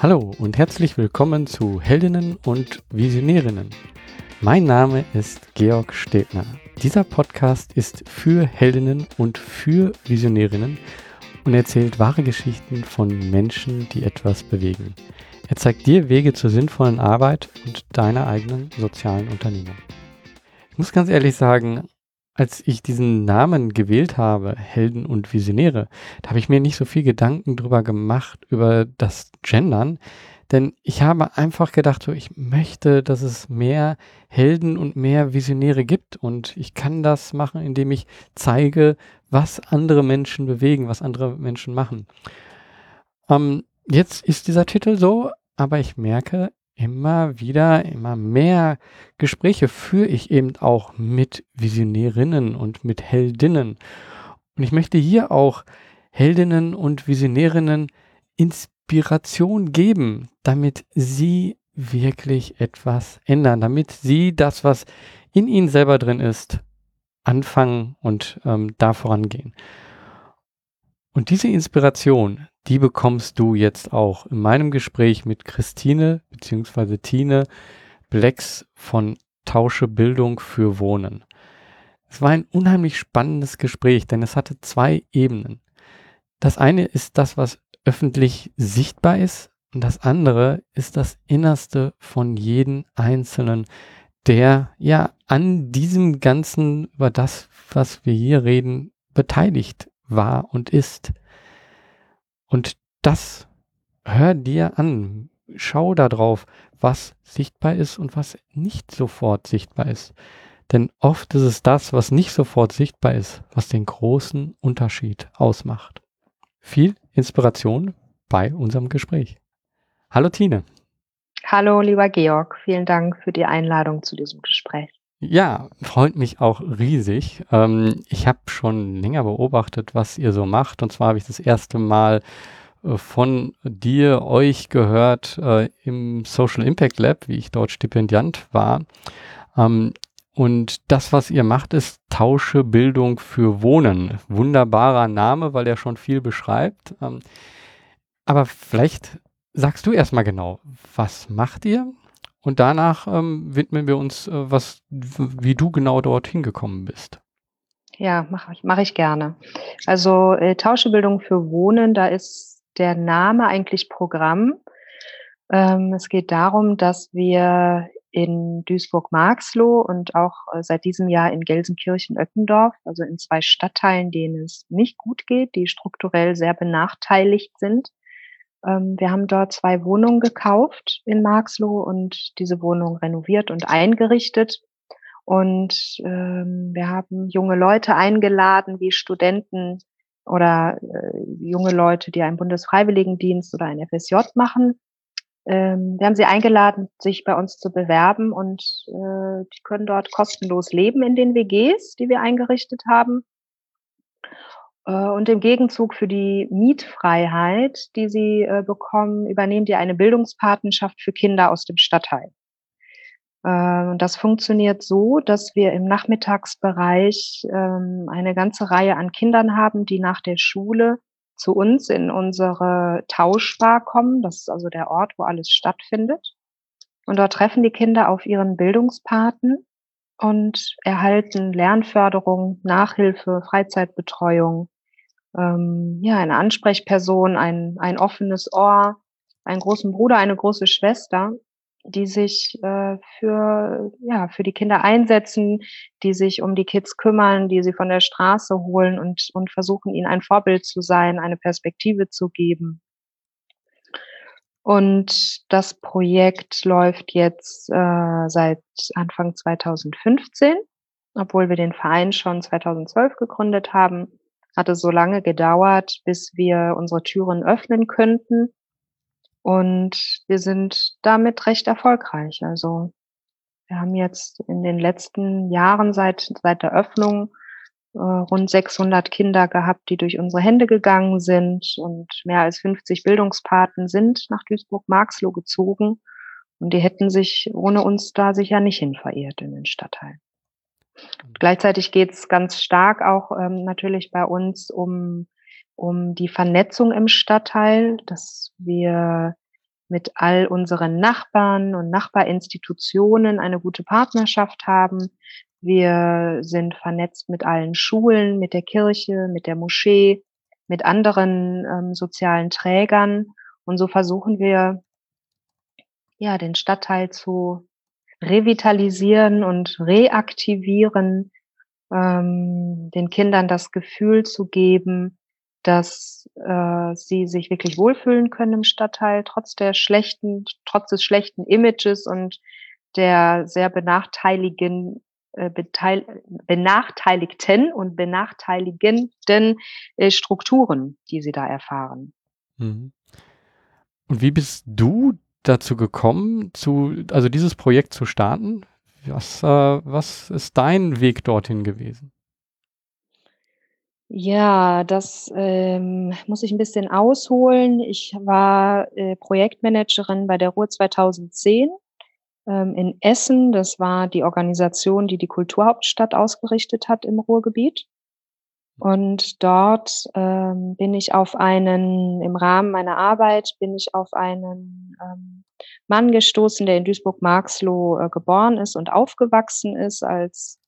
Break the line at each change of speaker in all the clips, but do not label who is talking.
Hallo und herzlich willkommen zu Heldinnen und Visionärinnen. Mein Name ist Georg Stebner. Dieser Podcast ist für Heldinnen und für Visionärinnen und erzählt wahre Geschichten von Menschen, die etwas bewegen. Er zeigt dir Wege zur sinnvollen Arbeit und deiner eigenen sozialen Unternehmung. Ich muss ganz ehrlich sagen, als ich diesen Namen gewählt habe, Helden und Visionäre, da habe ich mir nicht so viel Gedanken drüber gemacht, über das Gendern. Denn ich habe einfach gedacht, so, ich möchte, dass es mehr Helden und mehr Visionäre gibt. Und ich kann das machen, indem ich zeige, was andere Menschen bewegen, was andere Menschen machen. Ähm, jetzt ist dieser Titel so, aber ich merke, immer wieder, immer mehr Gespräche führe ich eben auch mit Visionärinnen und mit Heldinnen. Und ich möchte hier auch Heldinnen und Visionärinnen Inspiration geben, damit sie wirklich etwas ändern, damit sie das, was in ihnen selber drin ist, anfangen und ähm, da vorangehen. Und diese Inspiration, die bekommst du jetzt auch in meinem Gespräch mit Christine bzw. Tine Blacks von Tausche Bildung für Wohnen. Es war ein unheimlich spannendes Gespräch, denn es hatte zwei Ebenen. Das eine ist das, was öffentlich sichtbar ist und das andere ist das Innerste von jedem Einzelnen, der ja an diesem Ganzen, über das, was wir hier reden, beteiligt war und ist. Und das hör dir an. Schau da drauf, was sichtbar ist und was nicht sofort sichtbar ist. Denn oft ist es das, was nicht sofort sichtbar ist, was den großen Unterschied ausmacht. Viel Inspiration bei unserem Gespräch. Hallo Tine.
Hallo lieber Georg, vielen Dank für die Einladung zu diesem Gespräch.
Ja, freut mich auch riesig. Ähm, ich habe schon länger beobachtet, was ihr so macht. Und zwar habe ich das erste Mal äh, von dir, euch gehört äh, im Social Impact Lab, wie ich dort Stipendiant war. Ähm, und das, was ihr macht, ist Tausche Bildung für Wohnen. Wunderbarer Name, weil er schon viel beschreibt. Ähm, aber vielleicht sagst du erstmal genau, was macht ihr? Und danach ähm, widmen wir uns, äh, was, wie du genau dort hingekommen bist.
Ja, mache ich, mach ich gerne. Also äh, Tauschebildung für Wohnen, da ist der Name eigentlich Programm. Ähm, es geht darum, dass wir in Duisburg-Marxloh und auch äh, seit diesem Jahr in Gelsenkirchen-Öppendorf, also in zwei Stadtteilen, denen es nicht gut geht, die strukturell sehr benachteiligt sind, wir haben dort zwei Wohnungen gekauft in Marxloh und diese Wohnung renoviert und eingerichtet. Und ähm, wir haben junge Leute eingeladen, wie Studenten oder äh, junge Leute, die einen Bundesfreiwilligendienst oder ein FSJ machen. Ähm, wir haben sie eingeladen, sich bei uns zu bewerben und äh, die können dort kostenlos leben in den WGs, die wir eingerichtet haben. Äh, und im Gegenzug für die Mietfreiheit, die sie äh, bekommen, übernehmen die eine Bildungspatenschaft für Kinder aus dem Stadtteil. Äh, das funktioniert so, dass wir im Nachmittagsbereich ähm, eine ganze Reihe an Kindern haben, die nach der Schule zu uns in unsere Tauschbar kommen. Das ist also der Ort, wo alles stattfindet. Und dort treffen die Kinder auf ihren Bildungspaten und erhalten Lernförderung, Nachhilfe, Freizeitbetreuung, ähm, ja, eine Ansprechperson, ein, ein offenes Ohr, einen großen Bruder, eine große Schwester, die sich äh, für, ja, für die Kinder einsetzen, die sich um die Kids kümmern, die sie von der Straße holen und, und versuchen, ihnen ein Vorbild zu sein, eine Perspektive zu geben. Und das Projekt läuft jetzt äh, seit Anfang 2015, obwohl wir den Verein schon 2012 gegründet haben hat es so lange gedauert, bis wir unsere Türen öffnen könnten. Und wir sind damit recht erfolgreich. Also wir haben jetzt in den letzten Jahren seit, seit der Öffnung äh, rund 600 Kinder gehabt, die durch unsere Hände gegangen sind und mehr als 50 Bildungspaten sind nach Duisburg-Marxloh gezogen. Und die hätten sich ohne uns da sicher nicht hin verirrt in den Stadtteil. Gleichzeitig geht es ganz stark auch ähm, natürlich bei uns um, um die Vernetzung im Stadtteil, dass wir mit all unseren Nachbarn und Nachbarinstitutionen eine gute Partnerschaft haben. Wir sind vernetzt mit allen Schulen, mit der Kirche, mit der Moschee, mit anderen ähm, sozialen Trägern. Und so versuchen wir, ja, den Stadtteil zu revitalisieren und reaktivieren, ähm, den Kindern das Gefühl zu geben, dass äh, sie sich wirklich wohlfühlen können im Stadtteil, trotz der schlechten, trotz des schlechten Images und der sehr benachteiligen, äh, benachteiligten und benachteiligenden äh, Strukturen, die sie da erfahren.
Mhm. Und wie bist du dazu gekommen, zu, also dieses Projekt zu starten? Was, äh, was ist dein Weg dorthin gewesen?
Ja, das ähm, muss ich ein bisschen ausholen. Ich war äh, Projektmanagerin bei der Ruhr 2010 ähm, in Essen. Das war die Organisation, die die Kulturhauptstadt ausgerichtet hat im Ruhrgebiet. Und dort ähm, bin ich auf einen, im Rahmen meiner Arbeit bin ich auf einen ähm, Mann gestoßen, der in Duisburg-Marxloh äh, geboren ist und aufgewachsen ist als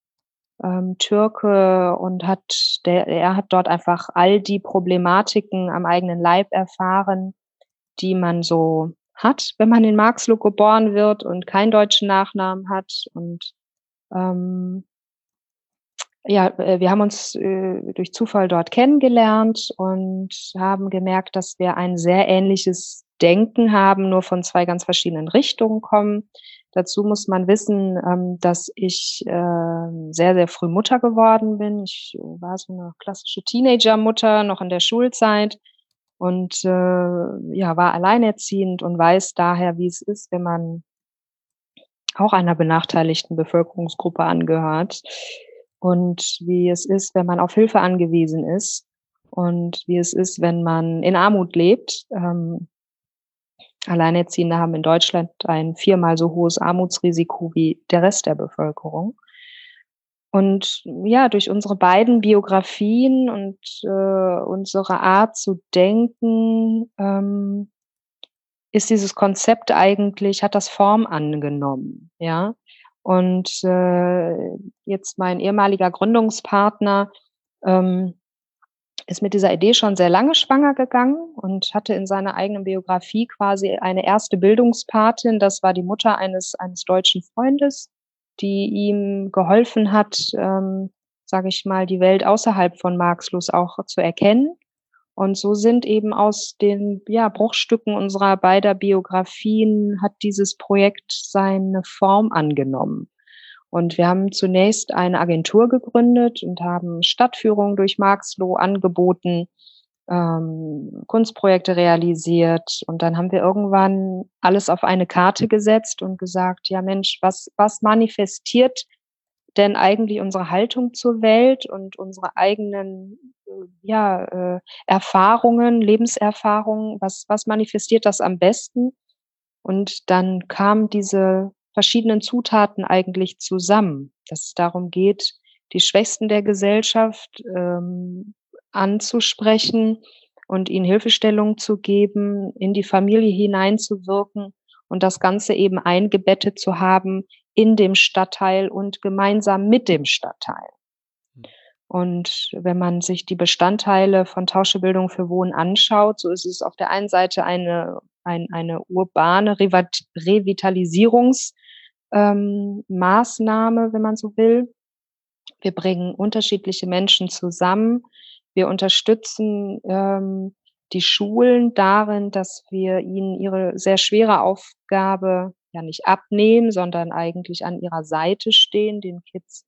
ähm, Türke und hat, der, er hat dort einfach all die Problematiken am eigenen Leib erfahren, die man so hat, wenn man in Marxloh geboren wird und keinen deutschen Nachnamen hat. Und ähm, ja, äh, wir haben uns äh, durch Zufall dort kennengelernt und haben gemerkt, dass wir ein sehr ähnliches Denken haben, nur von zwei ganz verschiedenen Richtungen kommen. Dazu muss man wissen, ähm, dass ich äh, sehr, sehr früh Mutter geworden bin. Ich äh, war so eine klassische Teenager-Mutter noch in der Schulzeit und äh, ja, war alleinerziehend und weiß daher, wie es ist, wenn man auch einer benachteiligten Bevölkerungsgruppe angehört und wie es ist, wenn man auf Hilfe angewiesen ist und wie es ist, wenn man in Armut lebt. Ähm, Alleinerziehende haben in Deutschland ein viermal so hohes Armutsrisiko wie der Rest der Bevölkerung. Und ja, durch unsere beiden Biografien und äh, unsere Art zu denken, ähm, ist dieses Konzept eigentlich, hat das Form angenommen, ja. Und äh, jetzt mein ehemaliger Gründungspartner ähm, ist mit dieser Idee schon sehr lange schwanger gegangen und hatte in seiner eigenen Biografie quasi eine erste Bildungspatin. Das war die Mutter eines, eines deutschen Freundes, die ihm geholfen hat, ähm, sage ich mal, die Welt außerhalb von Marxlos auch zu erkennen. Und so sind eben aus den ja, Bruchstücken unserer beider Biografien hat dieses Projekt seine Form angenommen. Und wir haben zunächst eine Agentur gegründet und haben Stadtführungen durch Marxloh angeboten, ähm, Kunstprojekte realisiert. Und dann haben wir irgendwann alles auf eine Karte gesetzt und gesagt, ja Mensch, was, was manifestiert denn eigentlich unsere Haltung zur Welt und unsere eigenen ja, äh, Erfahrungen, Lebenserfahrungen, was, was manifestiert das am besten? Und dann kam diese verschiedenen Zutaten eigentlich zusammen, dass es darum geht, die Schwächsten der Gesellschaft ähm, anzusprechen und ihnen Hilfestellung zu geben, in die Familie hineinzuwirken und das Ganze eben eingebettet zu haben in dem Stadtteil und gemeinsam mit dem Stadtteil. Hm. Und wenn man sich die Bestandteile von Tauschebildung für Wohnen anschaut, so ist es auf der einen Seite eine, ein, eine urbane Revitalisierungs- ähm, wenn man so will. Wir bringen unterschiedliche Menschen zusammen. Wir unterstützen ähm, die Schulen darin, dass wir ihnen ihre sehr schwere Aufgabe ja nicht abnehmen, sondern eigentlich an ihrer Seite stehen, den Kids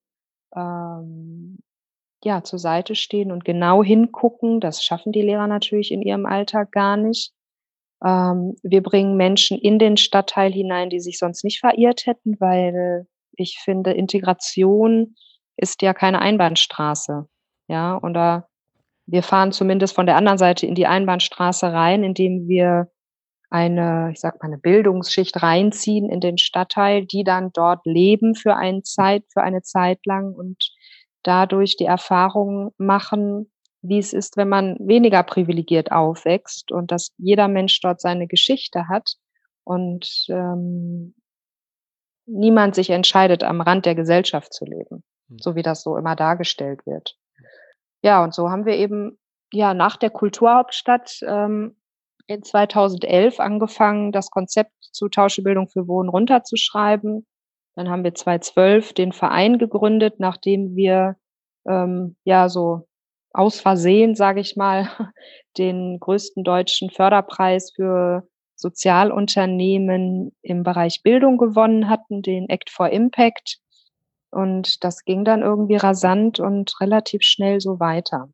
ähm, ja zur Seite stehen und genau hingucken. Das schaffen die Lehrer natürlich in ihrem Alltag gar nicht. Ähm, wir bringen Menschen in den Stadtteil hinein, die sich sonst nicht verirrt hätten, weil ich finde, Integration ist ja keine Einbahnstraße. Ja, oder wir fahren zumindest von der anderen Seite in die Einbahnstraße rein, indem wir eine, ich sag mal, eine Bildungsschicht reinziehen in den Stadtteil, die dann dort leben für eine Zeit, für eine Zeit lang und dadurch die Erfahrung machen, wie es ist, wenn man weniger privilegiert aufwächst und dass jeder Mensch dort seine Geschichte hat und ähm, niemand sich entscheidet, am Rand der Gesellschaft zu leben, hm. so wie das so immer dargestellt wird. Ja, und so haben wir eben ja nach der Kulturhauptstadt ähm, in 2011 angefangen, das Konzept zu Tauschebildung für Wohnen runterzuschreiben. Dann haben wir 2012 den Verein gegründet, nachdem wir ähm, ja so aus Versehen, sage ich mal, den größten deutschen Förderpreis für Sozialunternehmen im Bereich Bildung gewonnen hatten, den Act for Impact. Und das ging dann irgendwie rasant und relativ schnell so weiter.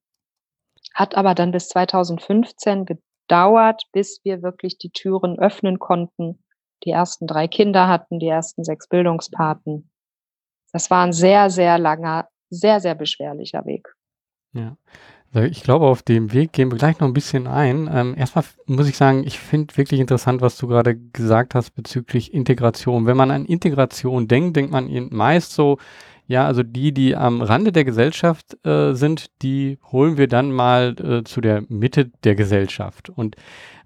Hat aber dann bis 2015 gedauert, bis wir wirklich die Türen öffnen konnten, die ersten drei Kinder hatten, die ersten sechs Bildungspaten. Das war ein sehr, sehr langer, sehr, sehr beschwerlicher Weg.
Ja. Ich glaube, auf dem Weg gehen wir gleich noch ein bisschen ein. Ähm, erstmal muss ich sagen, ich finde wirklich interessant, was du gerade gesagt hast bezüglich Integration. Wenn man an Integration denkt, denkt man meist so, ja, also die, die am Rande der Gesellschaft äh, sind, die holen wir dann mal äh, zu der Mitte der Gesellschaft. Und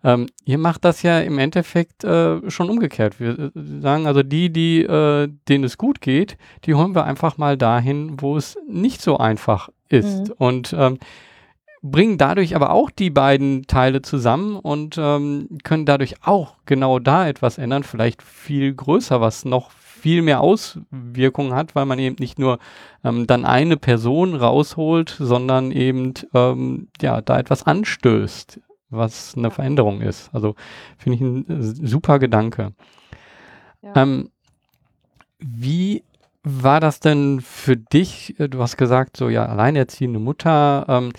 ähm, ihr macht das ja im Endeffekt äh, schon umgekehrt. Wir äh, sagen also die, die, äh, denen es gut geht, die holen wir einfach mal dahin, wo es nicht so einfach ist. Mhm. Und ähm, bringen dadurch aber auch die beiden Teile zusammen und ähm, können dadurch auch genau da etwas ändern, vielleicht viel größer, was noch viel mehr Auswirkungen hat, weil man eben nicht nur ähm, dann eine Person rausholt, sondern eben ähm, ja da etwas anstößt, was eine Veränderung ist. Also finde ich ein äh, super Gedanke. Ja. Ähm, wie war das denn für dich? Du hast gesagt, so ja, alleinerziehende Mutter. Ähm,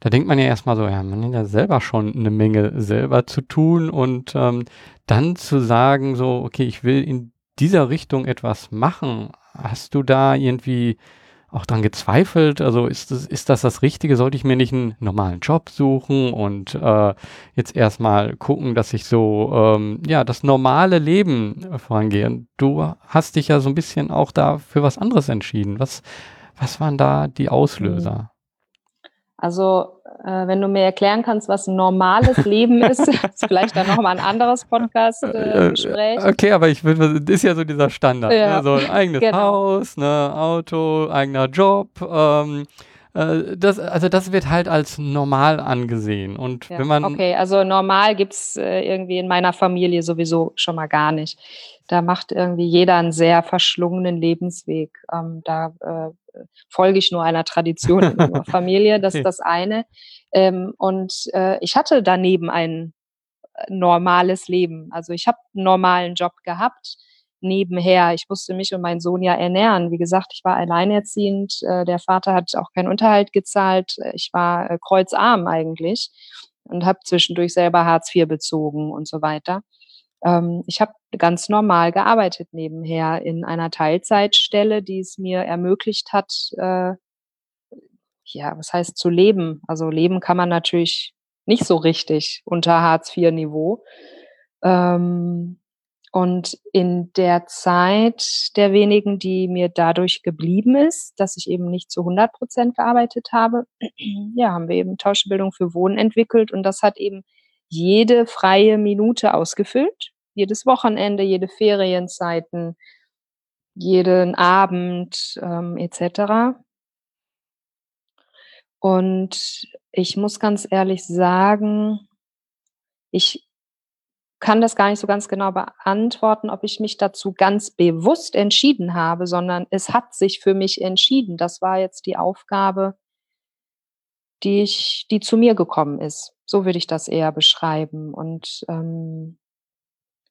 da denkt man ja erstmal so, ja, man hat ja selber schon eine Menge selber zu tun und ähm, dann zu sagen, so, okay, ich will in dieser Richtung etwas machen. Hast du da irgendwie auch dran gezweifelt? Also ist das, ist das das Richtige? Sollte ich mir nicht einen normalen Job suchen und äh, jetzt erstmal gucken, dass ich so, ähm, ja, das normale Leben vorangehe? Du hast dich ja so ein bisschen auch da für was anderes entschieden. Was, was waren da die Auslöser?
Also, äh, wenn du mir erklären kannst, was ein normales Leben ist, ist vielleicht dann nochmal ein anderes Podcast-Gespräch.
Äh, okay, aber ich würde, ist ja so dieser Standard. Ja. Ne? So ein eigenes genau. Haus, ne, Auto, eigener Job. Ähm, äh, das, also das wird halt als normal angesehen. Und ja, wenn man.
Okay, also normal gibt's äh, irgendwie in meiner Familie sowieso schon mal gar nicht. Da macht irgendwie jeder einen sehr verschlungenen Lebensweg. Ähm, da äh, folge ich nur einer Tradition in meiner Familie. Das ist das eine. Ähm, und äh, ich hatte daneben ein äh, normales Leben. Also ich habe einen normalen Job gehabt nebenher. Ich musste mich und meinen Sohn ja ernähren. Wie gesagt, ich war alleinerziehend. Äh, der Vater hat auch keinen Unterhalt gezahlt. Ich war äh, kreuzarm eigentlich und habe zwischendurch selber Hartz IV bezogen und so weiter. Ähm, ich habe ganz normal gearbeitet nebenher in einer Teilzeitstelle, die es mir ermöglicht hat, äh, ja, was heißt zu leben? Also leben kann man natürlich nicht so richtig unter Hartz IV-Niveau. Ähm, und in der Zeit der wenigen, die mir dadurch geblieben ist, dass ich eben nicht zu 100 Prozent gearbeitet habe, ja, haben wir eben Tauschbildung für Wohnen entwickelt und das hat eben jede freie Minute ausgefüllt, jedes Wochenende, jede Ferienzeiten, jeden Abend ähm, etc. Und ich muss ganz ehrlich sagen, ich kann das gar nicht so ganz genau beantworten, ob ich mich dazu ganz bewusst entschieden habe, sondern es hat sich für mich entschieden. Das war jetzt die Aufgabe, die ich, die zu mir gekommen ist. So würde ich das eher beschreiben. Und ähm,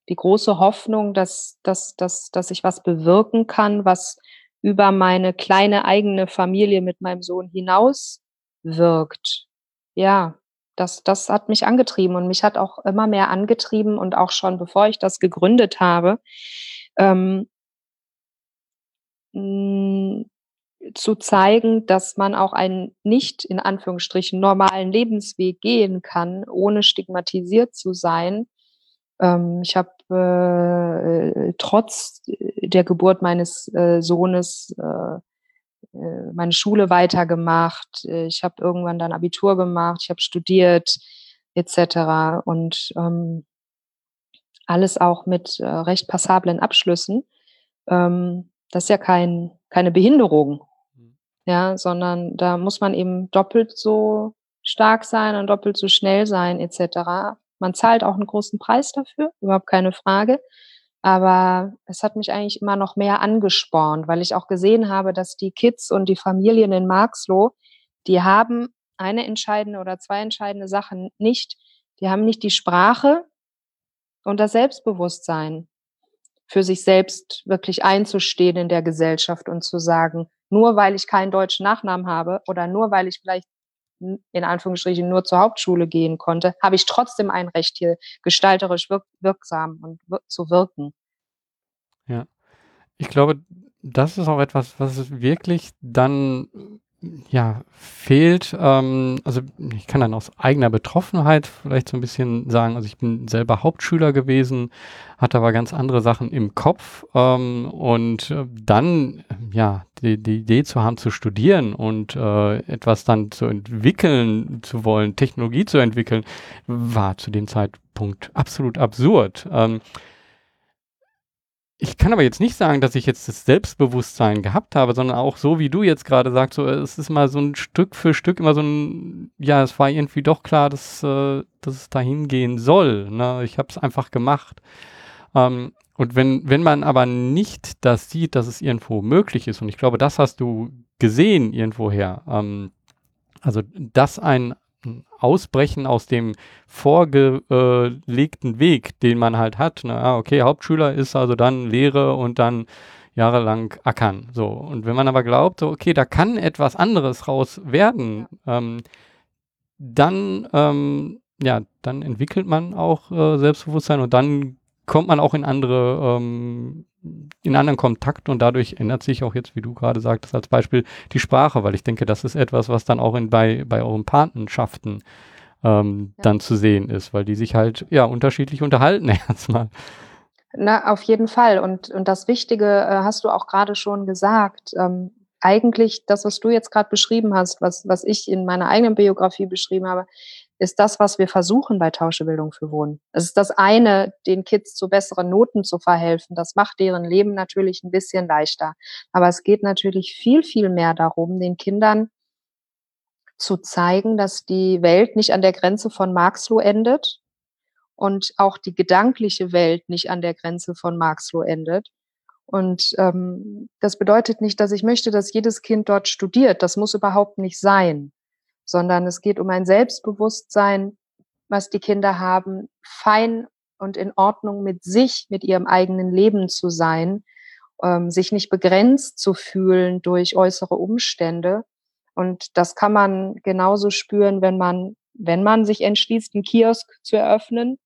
die große Hoffnung, dass, dass, dass, dass ich was bewirken kann, was über meine kleine eigene Familie mit meinem Sohn hinaus wirkt. Ja, das, das hat mich angetrieben und mich hat auch immer mehr angetrieben und auch schon bevor ich das gegründet habe, ähm, zu zeigen, dass man auch einen nicht in Anführungsstrichen normalen Lebensweg gehen kann, ohne stigmatisiert zu sein Ähm, ich habe äh, trotz der Geburt meines äh, Sohnes äh, äh, meine Schule weitergemacht. Ich habe irgendwann dann Abitur gemacht, ich habe studiert etc. Und ähm, alles auch mit äh, recht passablen Abschlüssen. Ähm, das ist ja kein, keine Behinderung, mhm. ja, sondern da muss man eben doppelt so stark sein und doppelt so schnell sein etc. Man zahlt auch einen großen Preis dafür, überhaupt keine Frage. Aber es hat mich eigentlich immer noch mehr angespornt, weil ich auch gesehen habe, dass die Kids und die Familien in Marxloh, die haben eine entscheidende oder zwei entscheidende Sachen nicht. Die haben nicht die Sprache und das Selbstbewusstsein, für sich selbst wirklich einzustehen in der Gesellschaft und zu sagen, nur weil ich keinen deutschen Nachnamen habe oder nur weil ich vielleicht in Anführungsstrichen nur zur Hauptschule gehen konnte, habe ich trotzdem ein Recht, hier gestalterisch wirk wirksam und wir zu wirken.
Ja, ich glaube, das ist auch etwas, was wirklich dann ja, fehlt, ähm, also ich kann dann aus eigener Betroffenheit vielleicht so ein bisschen sagen, also ich bin selber Hauptschüler gewesen, hatte aber ganz andere Sachen im Kopf ähm, und äh, dann, ja, die, die Idee zu haben, zu studieren und äh, etwas dann zu entwickeln zu wollen, Technologie zu entwickeln, war zu dem Zeitpunkt absolut absurd. Ähm, ich kann aber jetzt nicht sagen, dass ich jetzt das Selbstbewusstsein gehabt habe, sondern auch so, wie du jetzt gerade sagst, so, es ist mal so ein Stück für Stück immer so ein, ja, es war irgendwie doch klar, dass, äh, dass es dahin gehen soll. Ne? Ich habe es einfach gemacht. Ähm, und wenn, wenn man aber nicht das sieht, dass es irgendwo möglich ist, und ich glaube, das hast du gesehen irgendwoher, ähm, also dass ein Ausbrechen aus dem vorgelegten Weg, den man halt hat. Ne? Ah, okay, Hauptschüler ist also dann Lehre und dann jahrelang ackern. So. Und wenn man aber glaubt, so, okay, da kann etwas anderes raus werden, ähm, dann, ähm, ja, dann entwickelt man auch äh, Selbstbewusstsein und dann kommt man auch in andere ähm, in anderen Kontakt und dadurch ändert sich auch jetzt, wie du gerade sagtest, als Beispiel die Sprache, weil ich denke, das ist etwas, was dann auch in, bei, bei euren Patenschaften ähm, ja. dann zu sehen ist, weil die sich halt ja unterschiedlich unterhalten erstmal.
Na, auf jeden Fall. Und, und das Wichtige äh, hast du auch gerade schon gesagt. Ähm, eigentlich das, was du jetzt gerade beschrieben hast, was, was ich in meiner eigenen Biografie beschrieben habe, ist das, was wir versuchen bei Tauschebildung für Wohnen. Es ist das eine, den Kids zu besseren Noten zu verhelfen. Das macht deren Leben natürlich ein bisschen leichter. Aber es geht natürlich viel, viel mehr darum, den Kindern zu zeigen, dass die Welt nicht an der Grenze von Marxloh endet und auch die gedankliche Welt nicht an der Grenze von Marxloh endet. Und ähm, das bedeutet nicht, dass ich möchte, dass jedes Kind dort studiert. Das muss überhaupt nicht sein sondern es geht um ein Selbstbewusstsein, was die Kinder haben, fein und in Ordnung mit sich, mit ihrem eigenen Leben zu sein, ähm, sich nicht begrenzt zu fühlen durch äußere Umstände. Und das kann man genauso spüren, wenn man, wenn man sich entschließt, einen Kiosk zu eröffnen,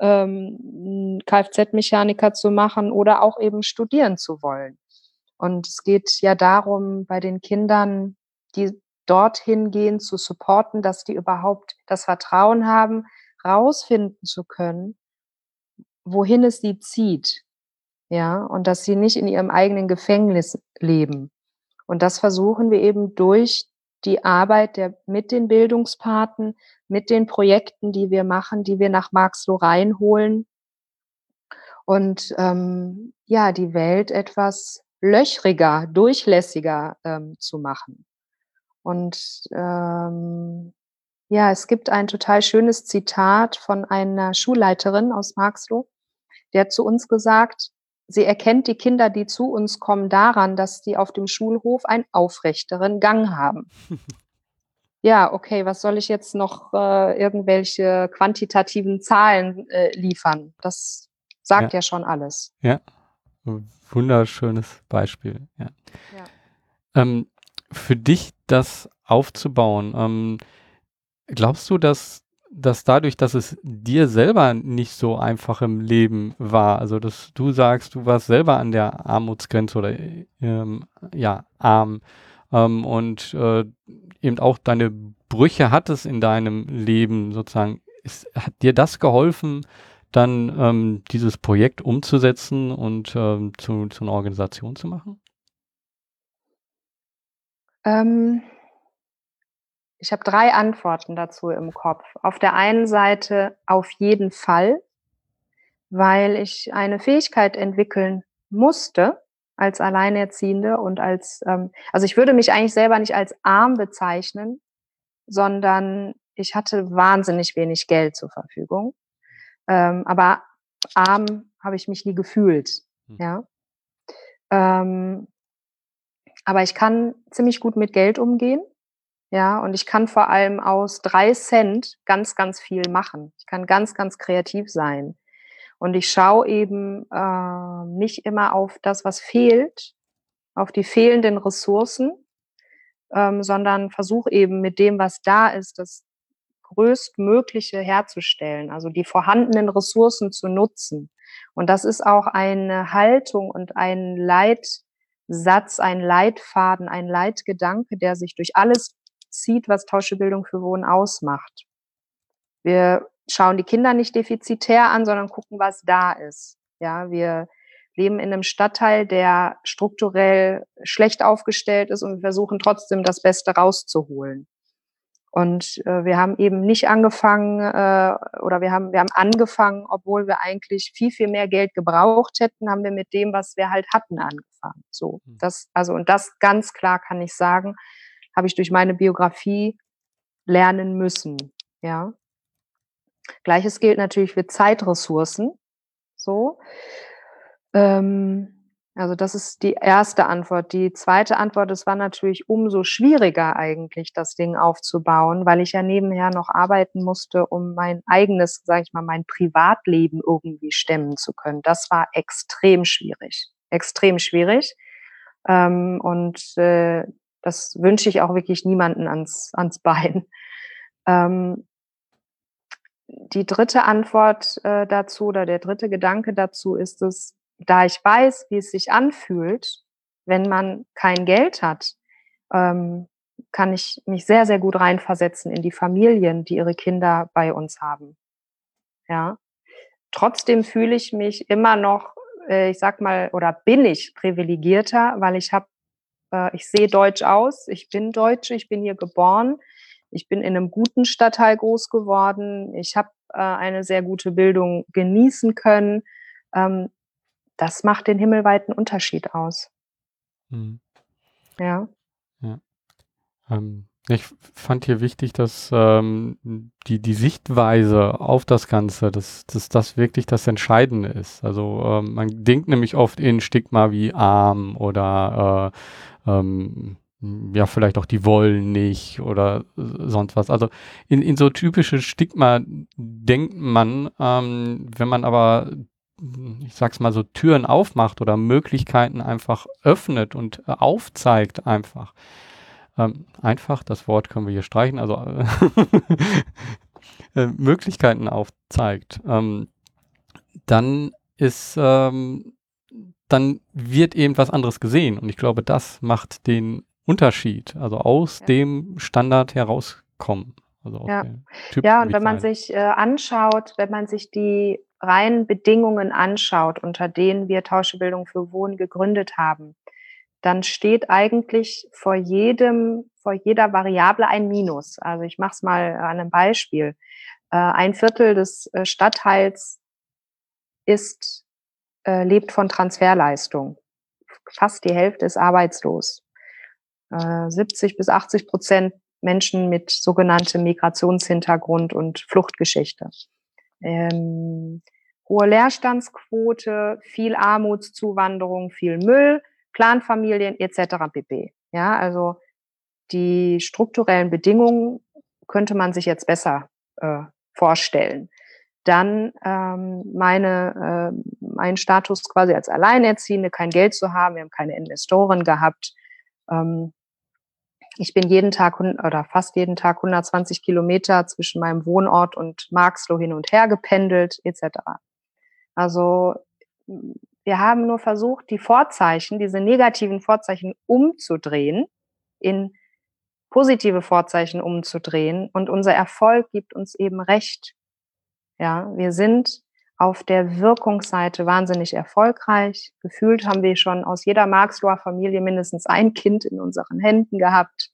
ähm, Kfz-Mechaniker zu machen oder auch eben studieren zu wollen. Und es geht ja darum, bei den Kindern die dorthin gehen zu supporten, dass die überhaupt das Vertrauen haben, rausfinden zu können, wohin es sie zieht. Ja, und dass sie nicht in ihrem eigenen Gefängnis leben. Und das versuchen wir eben durch die Arbeit der, mit den Bildungspaten, mit den Projekten, die wir machen, die wir nach Marxloh reinholen und ähm, ja, die Welt etwas löchriger, durchlässiger ähm, zu machen. Und ähm, ja, es gibt ein total schönes Zitat von einer Schulleiterin aus Marxloh, die hat zu uns gesagt, sie erkennt die Kinder, die zu uns kommen, daran, dass die auf dem Schulhof einen aufrechteren Gang haben. ja, okay, was soll ich jetzt noch äh, irgendwelche quantitativen Zahlen äh, liefern? Das sagt ja. ja. schon alles.
Ja, wunderschönes Beispiel. Ja. ja. Ähm, für dich das aufzubauen, ähm, glaubst du, dass, dass dadurch, dass es dir selber nicht so einfach im Leben war, also dass du sagst, du warst selber an der Armutsgrenze oder ähm, ja, arm ähm, und äh, eben auch deine Brüche hattest in deinem Leben sozusagen, ist, hat dir das geholfen, dann ähm, dieses Projekt umzusetzen und ähm, zu, zu einer Organisation zu machen?
Ähm, ich habe drei Antworten dazu im Kopf. Auf der einen Seite auf jeden Fall, weil ich eine Fähigkeit entwickeln musste als Alleinerziehende und als, ähm, also ich würde mich eigentlich selber nicht als arm bezeichnen, sondern ich hatte wahnsinnig wenig Geld zur Verfügung. Ähm, aber arm habe ich mich nie gefühlt. Hm. Ja. Ähm, aber ich kann ziemlich gut mit Geld umgehen. Ja, und ich kann vor allem aus drei Cent ganz, ganz viel machen. Ich kann ganz, ganz kreativ sein. Und ich schaue eben äh, nicht immer auf das, was fehlt, auf die fehlenden Ressourcen, ähm, sondern versuche eben mit dem, was da ist, das größtmögliche herzustellen, also die vorhandenen Ressourcen zu nutzen. Und das ist auch eine Haltung und ein Leitsatz, ein Leitfaden, ein Leitgedanke, der sich durch alles zieht, was Tauschebildung für Wohnen ausmacht. Wir schauen die Kinder nicht defizitär an, sondern gucken, was da ist. Ja, wir leben in einem Stadtteil, der strukturell schlecht aufgestellt ist und wir versuchen trotzdem das Beste rauszuholen. Und äh, wir haben eben nicht angefangen äh, oder wir haben wir haben angefangen, obwohl wir eigentlich viel viel mehr Geld gebraucht hätten, haben wir mit dem, was wir halt hatten, angefangen. So, hm. das also und das ganz klar kann ich sagen, habe ich durch meine Biografie lernen müssen. Ja. Gleiches gilt natürlich für Zeitressourcen. So. Ähm, also das ist die erste Antwort. Die zweite Antwort, es war natürlich umso schwieriger eigentlich, das Ding aufzubauen, weil ich ja nebenher noch arbeiten musste, um mein eigenes, sage ich mal, mein Privatleben irgendwie stemmen zu können. Das war extrem schwierig, extrem schwierig. Ähm, und äh, das wünsche ich auch wirklich niemanden ans, ans Bein. Ähm, die dritte Antwort äh, dazu oder der dritte Gedanke dazu ist es, da ich weiß, wie es sich anfühlt, wenn man kein Geld hat, ähm, kann ich mich sehr, sehr gut reinversetzen in die Familien, die ihre Kinder bei uns haben. Ja. Trotzdem fühle ich mich immer noch, äh, ich sag mal, oder bin ich privilegierter, weil ich habe, äh, ich sehe deutsch aus, ich bin Deutsche, ich bin hier geboren, ich bin in einem guten Stadtteil groß geworden, ich habe äh, eine sehr gute Bildung genießen können. Ähm, das macht den himmelweiten Unterschied aus. Mhm. Ja.
ja. Ähm, ich fand hier wichtig, dass ähm, die, die Sichtweise auf das Ganze, dass, dass das wirklich das Entscheidende ist. Also ähm, man denkt nämlich oft in Stigma wie arm oder äh, ähm, ja, vielleicht auch die wollen nicht oder sonst was. Also in, in so typische Stigma denkt man, ähm, wenn man aber ich sag's mal so, Türen aufmacht oder Möglichkeiten einfach öffnet und äh, aufzeigt einfach. Ähm, einfach, das Wort können wir hier streichen, also äh, Möglichkeiten aufzeigt, ähm, dann ist, ähm, dann wird eben was anderes gesehen. Und ich glaube, das macht den Unterschied, also aus ja. dem Standard herauskommen. Also
ja. ja, und wenn man sich äh, anschaut, wenn man sich die reinen Bedingungen anschaut, unter denen wir Tauschebildung für Wohnen gegründet haben, dann steht eigentlich vor jedem, vor jeder Variable ein Minus. Also ich mache es mal an einem Beispiel. Äh, ein Viertel des äh, Stadtteils ist, äh, lebt von Transferleistung. Fast die Hälfte ist arbeitslos. 70 bis 80 Prozent Menschen mit sogenanntem Migrationshintergrund und Fluchtgeschichte. Ähm, hohe Leerstandsquote, viel Armutszuwanderung, viel Müll, Clanfamilien etc. pp. Ja, also die strukturellen Bedingungen könnte man sich jetzt besser äh, vorstellen. Dann ähm, meine, äh, mein Status quasi als Alleinerziehende, kein Geld zu haben, wir haben keine Investoren gehabt. Ähm, ich bin jeden Tag oder fast jeden Tag 120 Kilometer zwischen meinem Wohnort und Marxloh hin und her gependelt etc. Also wir haben nur versucht, die Vorzeichen, diese negativen Vorzeichen umzudrehen, in positive Vorzeichen umzudrehen. Und unser Erfolg gibt uns eben recht. Ja, wir sind auf der Wirkungsseite wahnsinnig erfolgreich. Gefühlt haben wir schon aus jeder Marxloher Familie mindestens ein Kind in unseren Händen gehabt.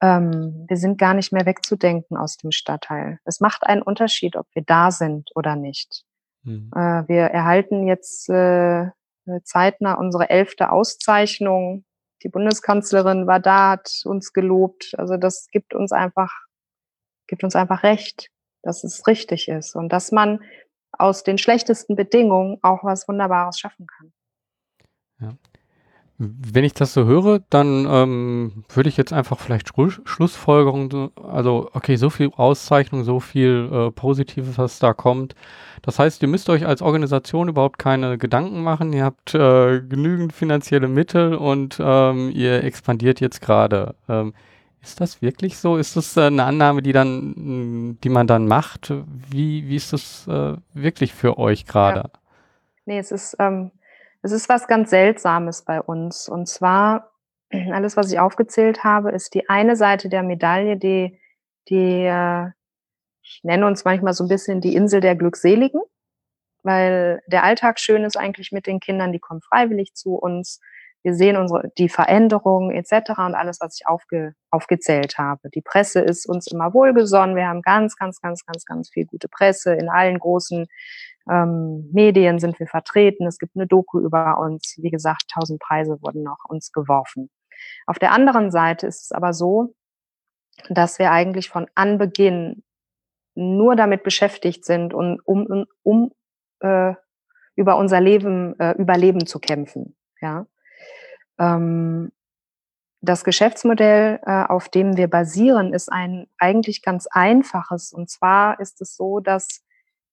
Ähm, wir sind gar nicht mehr wegzudenken aus dem Stadtteil. Es macht einen Unterschied, ob wir da sind oder nicht. Mhm. Äh, wir erhalten jetzt äh, zeitnah unsere elfte Auszeichnung. Die Bundeskanzlerin war da, hat uns gelobt. Also das gibt uns einfach, gibt uns einfach recht, dass es richtig ist und dass man aus den schlechtesten Bedingungen auch was Wunderbares schaffen kann.
Ja. Wenn ich das so höre, dann ähm, würde ich jetzt einfach vielleicht Schlu Schlussfolgerungen, also okay, so viel Auszeichnung, so viel äh, Positives, was da kommt. Das heißt, ihr müsst euch als Organisation überhaupt keine Gedanken machen. Ihr habt äh, genügend finanzielle Mittel und ähm, ihr expandiert jetzt gerade. Ähm, ist das wirklich so? Ist das äh, eine Annahme, die dann, die man dann macht? Wie, wie ist das äh, wirklich für euch gerade? Ja.
Nee, es ist, ähm, es ist was ganz Seltsames bei uns. Und zwar, alles, was ich aufgezählt habe, ist die eine Seite der Medaille, die, die äh, ich nenne uns manchmal so ein bisschen die Insel der Glückseligen, weil der Alltag schön ist eigentlich mit den Kindern, die kommen freiwillig zu uns. Wir sehen unsere, die Veränderungen etc. und alles, was ich aufge, aufgezählt habe. Die Presse ist uns immer wohlgesonnen. Wir haben ganz, ganz, ganz, ganz, ganz viel gute Presse. In allen großen ähm, Medien sind wir vertreten. Es gibt eine Doku über uns. Wie gesagt, tausend Preise wurden noch uns geworfen. Auf der anderen Seite ist es aber so, dass wir eigentlich von Anbeginn nur damit beschäftigt sind, um, um, um äh, über unser Leben, äh, Überleben zu kämpfen. Ja. Ähm, das Geschäftsmodell, äh, auf dem wir basieren, ist ein eigentlich ganz einfaches. Und zwar ist es so, dass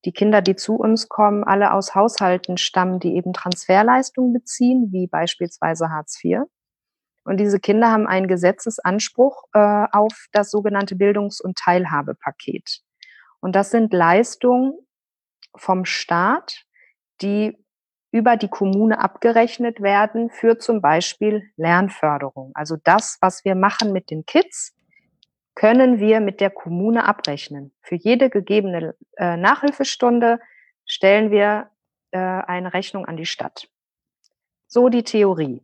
die Kinder, die zu uns kommen, alle aus Haushalten stammen, die eben Transferleistungen beziehen, wie beispielsweise Hartz IV. Und diese Kinder haben einen Gesetzesanspruch äh, auf das sogenannte Bildungs- und Teilhabepaket. Und das sind Leistungen vom Staat, die über die Kommune abgerechnet werden für zum Beispiel Lernförderung. Also das, was wir machen mit den Kids, können wir mit der Kommune abrechnen. Für jede gegebene äh, Nachhilfestunde stellen wir äh, eine Rechnung an die Stadt. So die Theorie.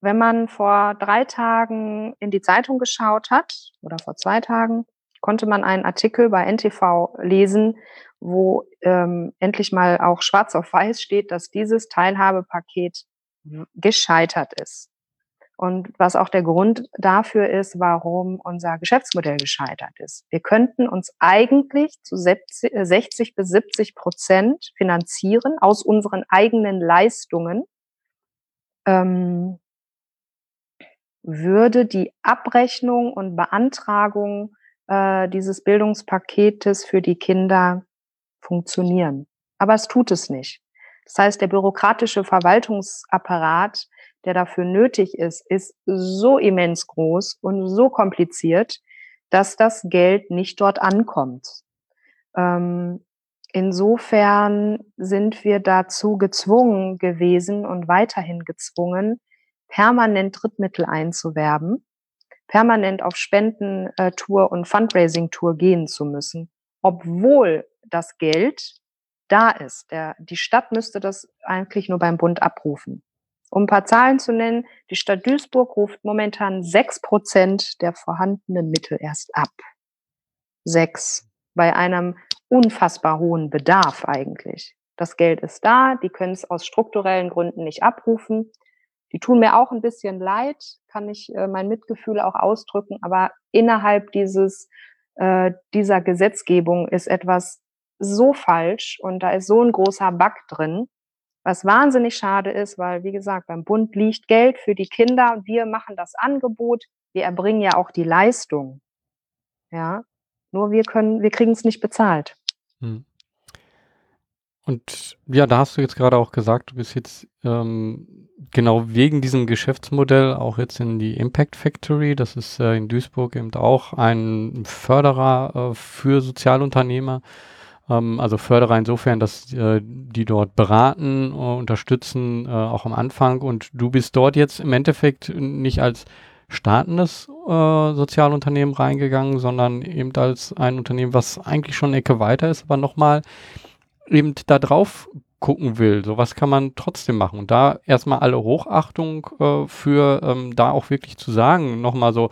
Wenn man vor drei Tagen in die Zeitung geschaut hat oder vor zwei Tagen, konnte man einen Artikel bei NTV lesen, wo ähm, endlich mal auch schwarz auf weiß steht, dass dieses Teilhabepaket gescheitert ist. Und was auch der Grund dafür ist, warum unser Geschäftsmodell gescheitert ist. Wir könnten uns eigentlich zu 60 äh, bis 70 Prozent finanzieren aus unseren eigenen Leistungen, ähm, würde die Abrechnung und Beantragung äh, dieses Bildungspaketes für die Kinder funktionieren. Aber es tut es nicht. Das heißt, der bürokratische Verwaltungsapparat, der dafür nötig ist, ist so immens groß und so kompliziert, dass das Geld nicht dort ankommt. Ähm, insofern sind wir dazu gezwungen gewesen und weiterhin gezwungen, permanent Drittmittel einzuwerben, permanent auf Spendentour und Fundraising-Tour gehen zu müssen, obwohl das Geld da ist. Der, die Stadt müsste das eigentlich nur beim Bund abrufen. Um ein paar Zahlen zu nennen, die Stadt Duisburg ruft momentan sechs Prozent der vorhandenen Mittel erst ab. Sechs. Bei einem unfassbar hohen Bedarf eigentlich. Das Geld ist da, die können es aus strukturellen Gründen nicht abrufen. Die tun mir auch ein bisschen leid, kann ich äh, mein Mitgefühl auch ausdrücken, aber innerhalb dieses, äh, dieser Gesetzgebung ist etwas so falsch und da ist so ein großer Bug drin, was wahnsinnig schade ist, weil, wie gesagt, beim Bund liegt Geld für die Kinder wir machen das Angebot, wir erbringen ja auch die Leistung. Ja, nur wir können, wir kriegen es nicht bezahlt. Hm.
Und ja, da hast du jetzt gerade auch gesagt, du bist jetzt ähm, genau wegen diesem Geschäftsmodell auch jetzt in die Impact Factory. Das ist äh, in Duisburg eben auch ein Förderer äh, für Sozialunternehmer. Ähm, also Förderer insofern, dass äh, die dort beraten, äh, unterstützen, äh, auch am Anfang. Und du bist dort jetzt im Endeffekt nicht als startendes äh, Sozialunternehmen reingegangen, sondern eben als ein Unternehmen, was eigentlich schon eine Ecke weiter ist, aber nochmal eben da drauf gucken will. So was kann man trotzdem machen. Und da erstmal alle Hochachtung äh, für ähm, da auch wirklich zu sagen, nochmal so,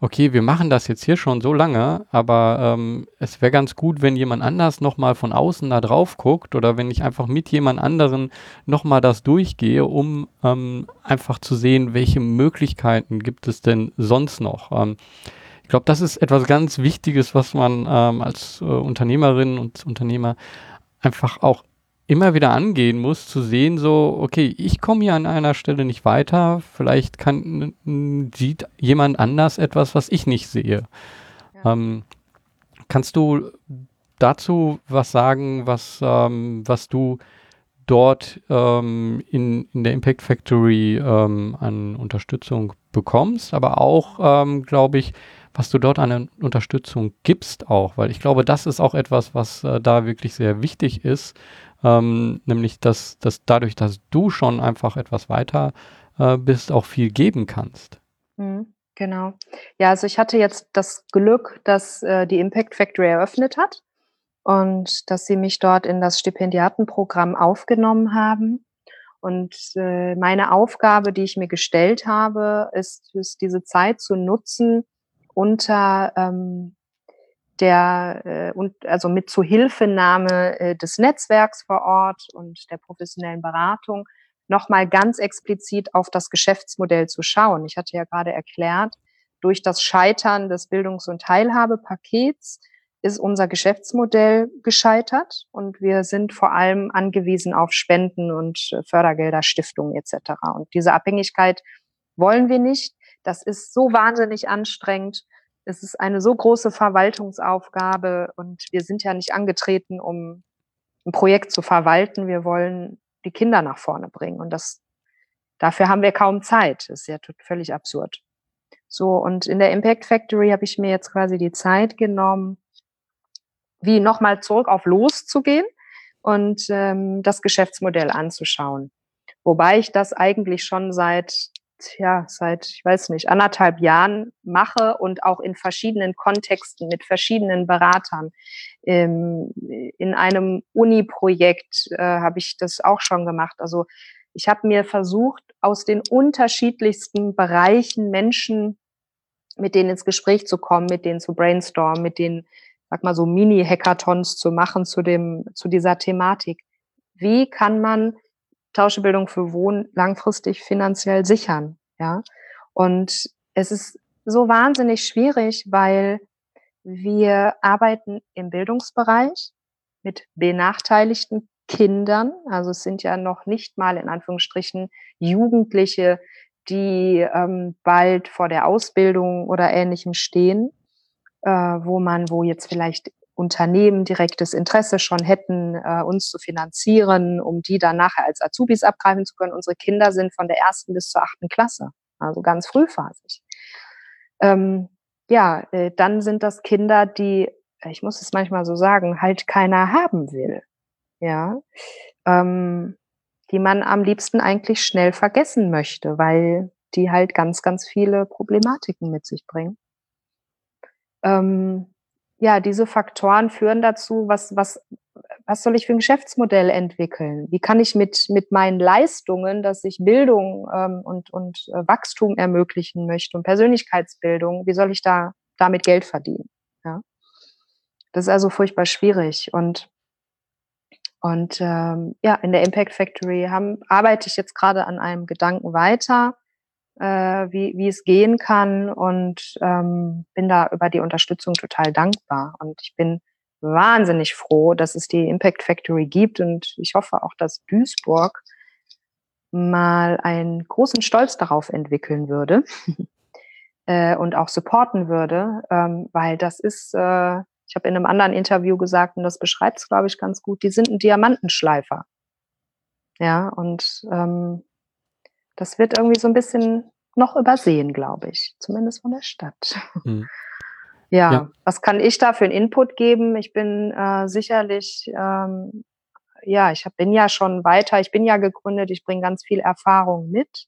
okay, wir machen das jetzt hier schon so lange, aber ähm, es wäre ganz gut, wenn jemand anders nochmal von außen da drauf guckt oder wenn ich einfach mit jemand anderen nochmal das durchgehe, um ähm, einfach zu sehen, welche Möglichkeiten gibt es denn sonst noch. Ähm, ich glaube, das ist etwas ganz Wichtiges, was man ähm, als äh, Unternehmerin und Unternehmer einfach auch immer wieder angehen muss, zu sehen, so, okay, ich komme hier an einer Stelle nicht weiter, vielleicht kann, sieht jemand anders etwas, was ich nicht sehe. Ja. Ähm, kannst du dazu was sagen, was, ähm, was du dort ähm, in, in der Impact Factory ähm, an Unterstützung bekommst, aber auch, ähm, glaube ich, was du dort an Unterstützung gibst auch, weil ich glaube, das ist auch etwas, was äh, da wirklich sehr wichtig ist, ähm, nämlich dass, dass dadurch, dass du schon einfach etwas weiter äh, bist, auch viel geben kannst.
Mhm, genau. Ja, also ich hatte jetzt das Glück, dass äh, die Impact Factory eröffnet hat und dass sie mich dort in das Stipendiatenprogramm aufgenommen haben. Und äh, meine Aufgabe, die ich mir gestellt habe, ist, ist diese Zeit zu nutzen, unter ähm, der äh, und also mit Zuhilfenahme äh, des Netzwerks vor Ort und der professionellen Beratung nochmal ganz explizit auf das Geschäftsmodell zu schauen. Ich hatte ja gerade erklärt, durch das Scheitern des Bildungs- und Teilhabepakets ist unser Geschäftsmodell gescheitert und wir sind vor allem angewiesen auf Spenden und äh, Fördergelder, Stiftungen etc. Und diese Abhängigkeit wollen wir nicht. Das ist so wahnsinnig anstrengend es ist eine so große Verwaltungsaufgabe und wir sind ja nicht angetreten, um ein Projekt zu verwalten. Wir wollen die Kinder nach vorne bringen und das, dafür haben wir kaum Zeit. Das ist ja völlig absurd. So, und in der Impact Factory habe ich mir jetzt quasi die Zeit genommen, wie nochmal zurück auf Los zu gehen und ähm, das Geschäftsmodell anzuschauen. Wobei ich das eigentlich schon seit ja, seit, ich weiß nicht, anderthalb Jahren mache und auch in verschiedenen Kontexten mit verschiedenen Beratern. Ähm, in einem Uni-Projekt äh, habe ich das auch schon gemacht. Also ich habe mir versucht, aus den unterschiedlichsten Bereichen Menschen mit denen ins Gespräch zu kommen, mit denen zu brainstormen, mit denen, sag mal so Mini-Hackathons zu machen zu dem, zu dieser Thematik. Wie kann man Tauschebildung für Wohnen langfristig finanziell sichern. Ja, und es ist so wahnsinnig schwierig, weil wir arbeiten im Bildungsbereich mit benachteiligten Kindern. Also es sind ja noch nicht mal in Anführungsstrichen Jugendliche, die ähm, bald vor der Ausbildung oder ähnlichem stehen, äh, wo man, wo jetzt vielleicht Unternehmen direktes Interesse schon hätten, äh, uns zu finanzieren, um die dann nachher als Azubis abgreifen zu können. Unsere Kinder sind von der ersten bis zur achten Klasse, also ganz frühphasig. Ähm, ja, äh, dann sind das Kinder, die, ich muss es manchmal so sagen, halt keiner haben will. Ja, ähm, die man am liebsten eigentlich schnell vergessen möchte, weil die halt ganz, ganz viele Problematiken mit sich bringen. Ähm, ja, diese Faktoren führen dazu, was, was, was soll ich für ein Geschäftsmodell entwickeln? Wie kann ich mit, mit meinen Leistungen, dass ich Bildung ähm, und, und äh, Wachstum ermöglichen möchte und Persönlichkeitsbildung, wie soll ich da damit Geld verdienen? Ja? Das ist also furchtbar schwierig. Und, und ähm, ja, in der Impact Factory haben, arbeite ich jetzt gerade an einem Gedanken weiter, äh, wie, wie es gehen kann und ähm, bin da über die Unterstützung total dankbar. Und ich bin wahnsinnig froh, dass es die Impact Factory gibt und ich hoffe auch, dass Duisburg mal einen großen Stolz darauf entwickeln würde äh, und auch supporten würde, ähm, weil das ist, äh, ich habe in einem anderen Interview gesagt, und das beschreibt es, glaube ich, ganz gut, die sind ein Diamantenschleifer. Ja, und ähm, das wird irgendwie so ein bisschen noch übersehen, glaube ich, zumindest von der Stadt. Mhm. Ja, ja, was kann ich da für einen Input geben? Ich bin äh, sicherlich, ähm, ja, ich hab, bin ja schon weiter, ich bin ja gegründet, ich bringe ganz viel Erfahrung mit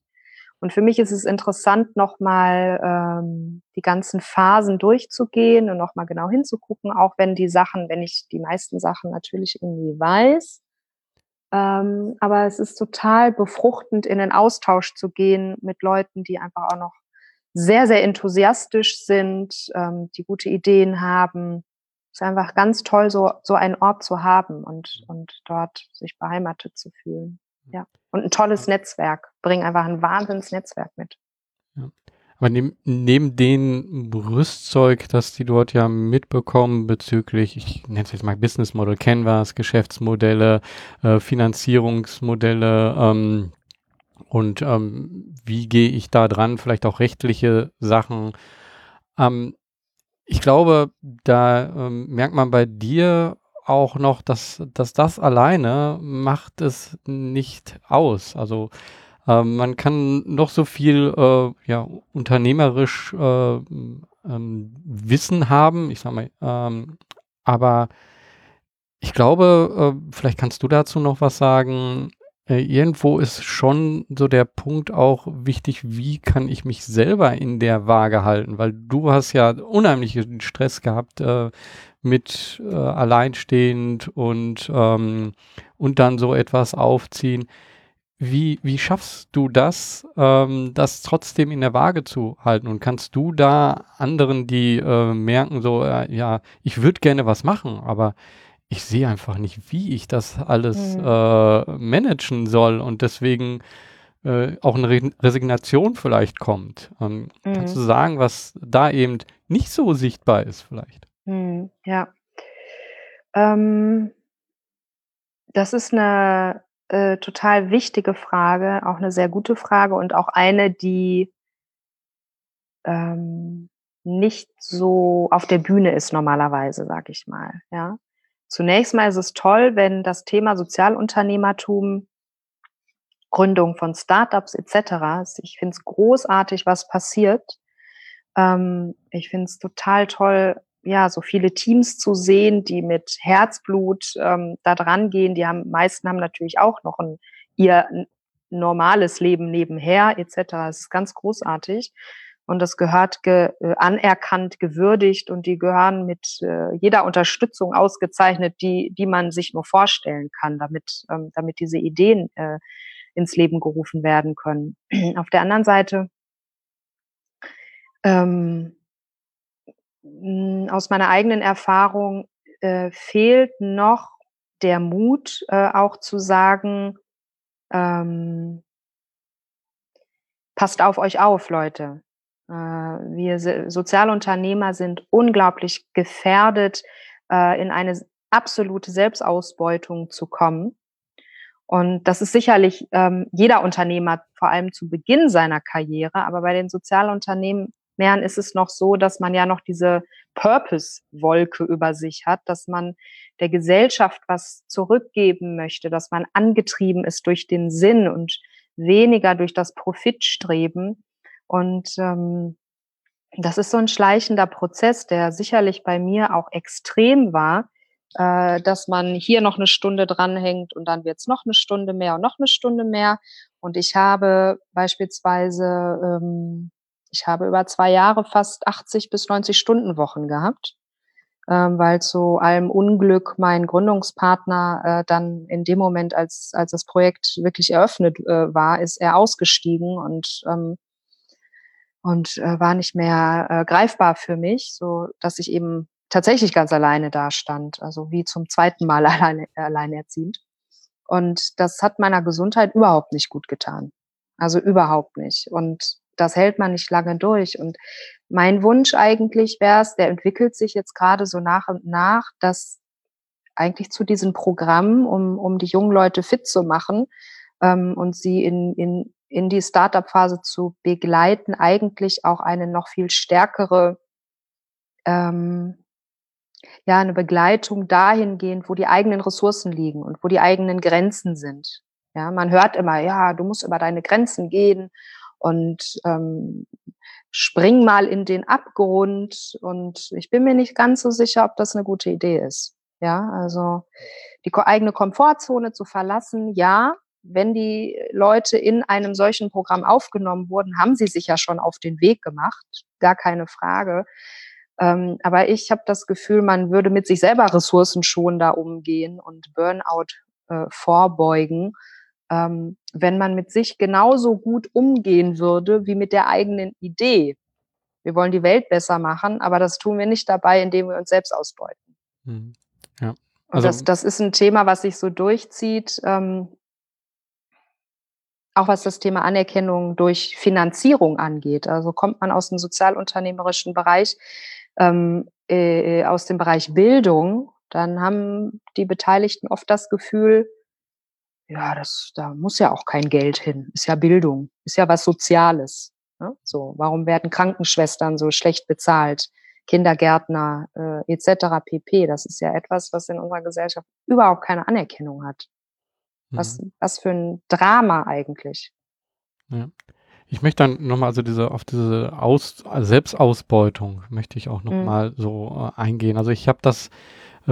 Und für mich ist es interessant, nochmal ähm, die ganzen Phasen durchzugehen und nochmal genau hinzugucken, auch wenn die Sachen, wenn ich die meisten Sachen natürlich irgendwie weiß. Ähm, aber es ist total befruchtend, in den Austausch zu gehen mit Leuten, die einfach auch noch sehr, sehr enthusiastisch sind, ähm, die gute Ideen haben. Es ist einfach ganz toll, so, so einen Ort zu haben und, und dort sich beheimatet zu fühlen. Ja. Und ein tolles Netzwerk. Bring einfach ein wahnsinns Netzwerk mit.
Ja. Aber neben, neben dem Rüstzeug, das die dort ja mitbekommen bezüglich, ich nenne es jetzt mal Business Model Canvas, Geschäftsmodelle, äh, Finanzierungsmodelle ähm, und ähm, wie gehe ich da dran, vielleicht auch rechtliche Sachen. Ähm, ich glaube, da ähm, merkt man bei dir auch noch, dass, dass das alleine macht es nicht aus. Also ähm, man kann noch so viel äh, ja, unternehmerisch äh, ähm, Wissen haben, ich sag mal, ähm, aber ich glaube, äh, vielleicht kannst du dazu noch was sagen. Äh, irgendwo ist schon so der Punkt auch wichtig, wie kann ich mich selber in der Waage halten, weil du hast ja unheimlichen Stress gehabt äh, mit äh, alleinstehend und, ähm, und dann so etwas aufziehen. Wie, wie schaffst du das, ähm, das trotzdem in der Waage zu halten? Und kannst du da anderen, die äh, merken, so, äh, ja, ich würde gerne was machen, aber ich sehe einfach nicht, wie ich das alles mhm. äh, managen soll und deswegen äh, auch eine Re Resignation vielleicht kommt. Ähm, mhm. Kannst du sagen, was da eben nicht so sichtbar ist vielleicht?
Mhm, ja. Ähm, das ist eine äh, total wichtige Frage, auch eine sehr gute Frage und auch eine, die ähm, nicht so auf der Bühne ist normalerweise, sag ich mal. Ja. Zunächst mal ist es toll, wenn das Thema Sozialunternehmertum, Gründung von Startups etc. Ich finde es großartig, was passiert. Ähm, ich finde es total toll, ja, so viele Teams zu sehen, die mit Herzblut ähm, da dran gehen. Die haben, meisten haben natürlich auch noch ein, ihr normales Leben nebenher, etc. Es ist ganz großartig. Und das gehört ge, äh, anerkannt, gewürdigt und die gehören mit äh, jeder Unterstützung ausgezeichnet, die, die man sich nur vorstellen kann, damit, ähm, damit diese Ideen äh, ins Leben gerufen werden können. Auf der anderen Seite ähm, hm, aus meiner eigenen Erfahrung äh, fehlt noch der Mut, äh, auch zu sagen, ähm, passt auf euch auf, Leute. Äh, wir Sozialunternehmer sind unglaublich gefährdet, äh, in eine absolute Selbstausbeutung zu kommen. Und das ist sicherlich ähm, jeder Unternehmer, vor allem zu Beginn seiner Karriere, aber bei den Sozialunternehmen Meeren ist es noch so, dass man ja noch diese Purpose-Wolke über sich hat, dass man der Gesellschaft was zurückgeben möchte, dass man angetrieben ist durch den Sinn und weniger durch das Profitstreben. Und ähm, das ist so ein schleichender Prozess, der sicherlich bei mir auch extrem war, äh, dass man hier noch eine Stunde dranhängt und dann wird es noch eine Stunde mehr und noch eine Stunde mehr. Und ich habe beispielsweise ähm, ich habe über zwei Jahre fast 80 bis 90 Stunden Wochen gehabt, ähm, weil zu allem Unglück mein Gründungspartner äh, dann in dem Moment, als, als das Projekt wirklich eröffnet äh, war, ist er ausgestiegen und ähm, und äh, war nicht mehr äh, greifbar für mich, so dass ich eben tatsächlich ganz alleine da stand, also wie zum zweiten Mal alleine, alleinerziehend. Und das hat meiner Gesundheit überhaupt nicht gut getan. Also überhaupt nicht. Und das hält man nicht lange durch. Und mein Wunsch eigentlich wäre es, der entwickelt sich jetzt gerade so nach und nach, dass eigentlich zu diesen Programmen, um, um die jungen Leute fit zu machen ähm, und sie in, in, in die Startup-Phase zu begleiten, eigentlich auch eine noch viel stärkere ähm, ja, eine Begleitung dahingehend, wo die eigenen Ressourcen liegen und wo die eigenen Grenzen sind. Ja, man hört immer, ja, du musst über deine Grenzen gehen und ähm, spring mal in den Abgrund. Und ich bin mir nicht ganz so sicher, ob das eine gute Idee ist. Ja, also die eigene Komfortzone zu verlassen, ja, wenn die Leute in einem solchen Programm aufgenommen wurden, haben sie sich ja schon auf den Weg gemacht, gar keine Frage. Ähm, aber ich habe das Gefühl, man würde mit sich selber ressourcenschonender umgehen und Burnout äh, vorbeugen, ähm, wenn man mit sich genauso gut umgehen würde wie mit der eigenen Idee. Wir wollen die Welt besser machen, aber das tun wir nicht dabei, indem wir uns selbst ausbeuten. Mhm. Ja. Also, das, das ist ein Thema, was sich so durchzieht, ähm, auch was das Thema Anerkennung durch Finanzierung angeht. Also kommt man aus dem sozialunternehmerischen Bereich, ähm, äh, aus dem Bereich Bildung, dann haben die Beteiligten oft das Gefühl, ja, das, da muss ja auch kein Geld hin. Ist ja Bildung, ist ja was Soziales. Ne? So, warum werden Krankenschwestern so schlecht bezahlt? Kindergärtner äh, etc. pp. Das ist ja etwas, was in unserer Gesellschaft überhaupt keine Anerkennung hat. Was, mhm. was für ein Drama eigentlich.
Ja. Ich möchte dann nochmal also diese auf diese Aus, Selbstausbeutung möchte ich auch nochmal mhm. so äh, eingehen. Also ich habe das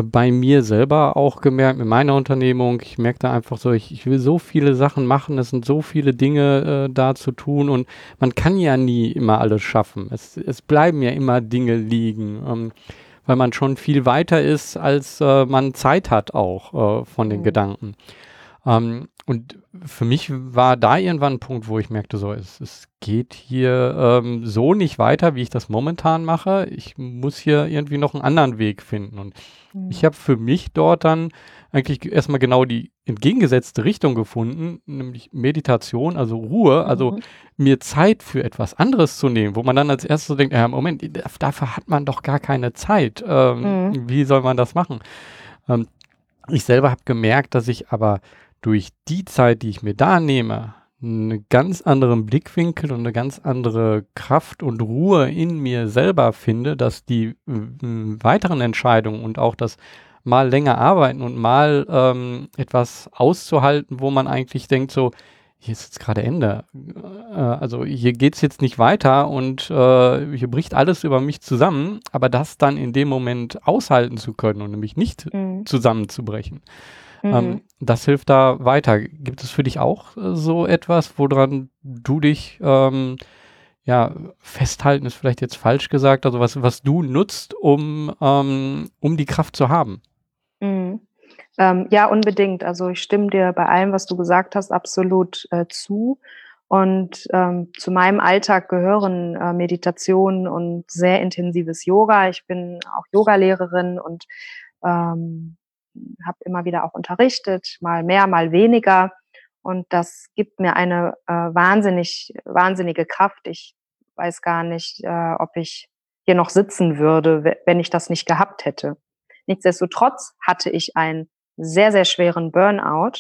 bei mir selber auch gemerkt, mit meiner Unternehmung. Ich merke da einfach so, ich, ich will so viele Sachen machen, es sind so viele Dinge äh, da zu tun und man kann ja nie immer alles schaffen. Es, es bleiben ja immer Dinge liegen, ähm, weil man schon viel weiter ist, als äh, man Zeit hat auch äh, von den mhm. Gedanken. Ähm, und für mich war da irgendwann ein Punkt, wo ich merkte, so, es, es geht hier ähm, so nicht weiter, wie ich das momentan mache. Ich muss hier irgendwie noch einen anderen Weg finden. Und mhm. ich habe für mich dort dann eigentlich erstmal genau die entgegengesetzte Richtung gefunden, nämlich Meditation, also Ruhe, also mhm. mir Zeit für etwas anderes zu nehmen, wo man dann als erstes so denkt, ja, Moment, dafür hat man doch gar keine Zeit. Ähm, mhm. Wie soll man das machen? Ähm, ich selber habe gemerkt, dass ich aber durch die Zeit, die ich mir da nehme, einen ganz anderen Blickwinkel und eine ganz andere Kraft und Ruhe in mir selber finde, dass die weiteren Entscheidungen und auch das mal länger arbeiten und mal ähm, etwas auszuhalten, wo man eigentlich denkt, so, hier ist jetzt gerade Ende. Äh, also hier geht es jetzt nicht weiter und äh, hier bricht alles über mich zusammen, aber das dann in dem Moment aushalten zu können und nämlich nicht mhm. zusammenzubrechen. Ähm, mhm. Das hilft da weiter. Gibt es für dich auch äh, so etwas, woran du dich ähm, ja, festhalten ist vielleicht jetzt falsch gesagt, also was, was du nutzt, um, ähm, um die Kraft zu haben?
Mhm. Ähm, ja, unbedingt. Also ich stimme dir bei allem, was du gesagt hast, absolut äh, zu. Und ähm, zu meinem Alltag gehören äh, Meditation und sehr intensives Yoga. Ich bin auch Yogalehrerin und ähm, habe immer wieder auch unterrichtet, mal mehr, mal weniger. Und das gibt mir eine äh, wahnsinnig, wahnsinnige Kraft. Ich weiß gar nicht, äh, ob ich hier noch sitzen würde, wenn ich das nicht gehabt hätte. Nichtsdestotrotz hatte ich einen sehr, sehr schweren Burnout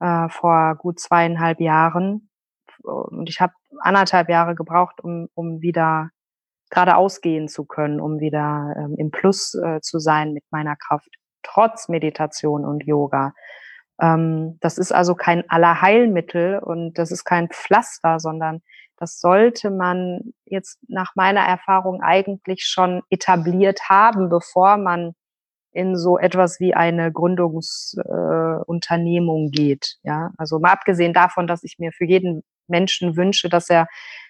äh, vor gut zweieinhalb Jahren. Und ich habe anderthalb Jahre gebraucht, um, um wieder geradeaus gehen zu können, um wieder ähm, im Plus äh, zu sein mit meiner Kraft trotz Meditation und Yoga. Ähm, das ist also kein Allerheilmittel und das ist kein Pflaster, sondern das sollte man jetzt nach meiner Erfahrung eigentlich schon etabliert haben, bevor man in so etwas wie eine Gründungsunternehmung äh, geht. Ja, also mal abgesehen davon, dass ich mir für jeden Menschen wünsche, dass er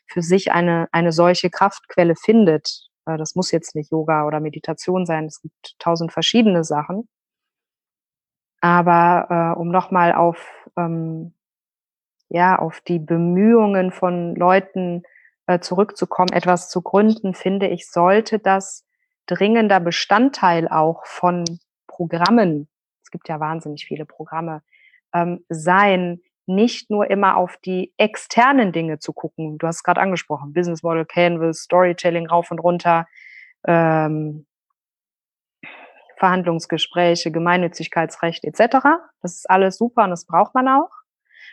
für sich eine, eine solche Kraftquelle findet, äh, das muss jetzt nicht Yoga oder Meditation sein. Es gibt tausend verschiedene Sachen. Aber äh, um nochmal auf, ähm, ja, auf die Bemühungen von Leuten äh, zurückzukommen, etwas zu gründen, finde ich, sollte das dringender Bestandteil auch von Programmen, es gibt ja wahnsinnig viele Programme, ähm, sein, nicht nur immer auf die externen Dinge zu gucken. Du hast es gerade angesprochen, Business Model, Canvas, Storytelling rauf und runter, ähm, Verhandlungsgespräche, Gemeinnützigkeitsrecht etc. Das ist alles super und das braucht man auch.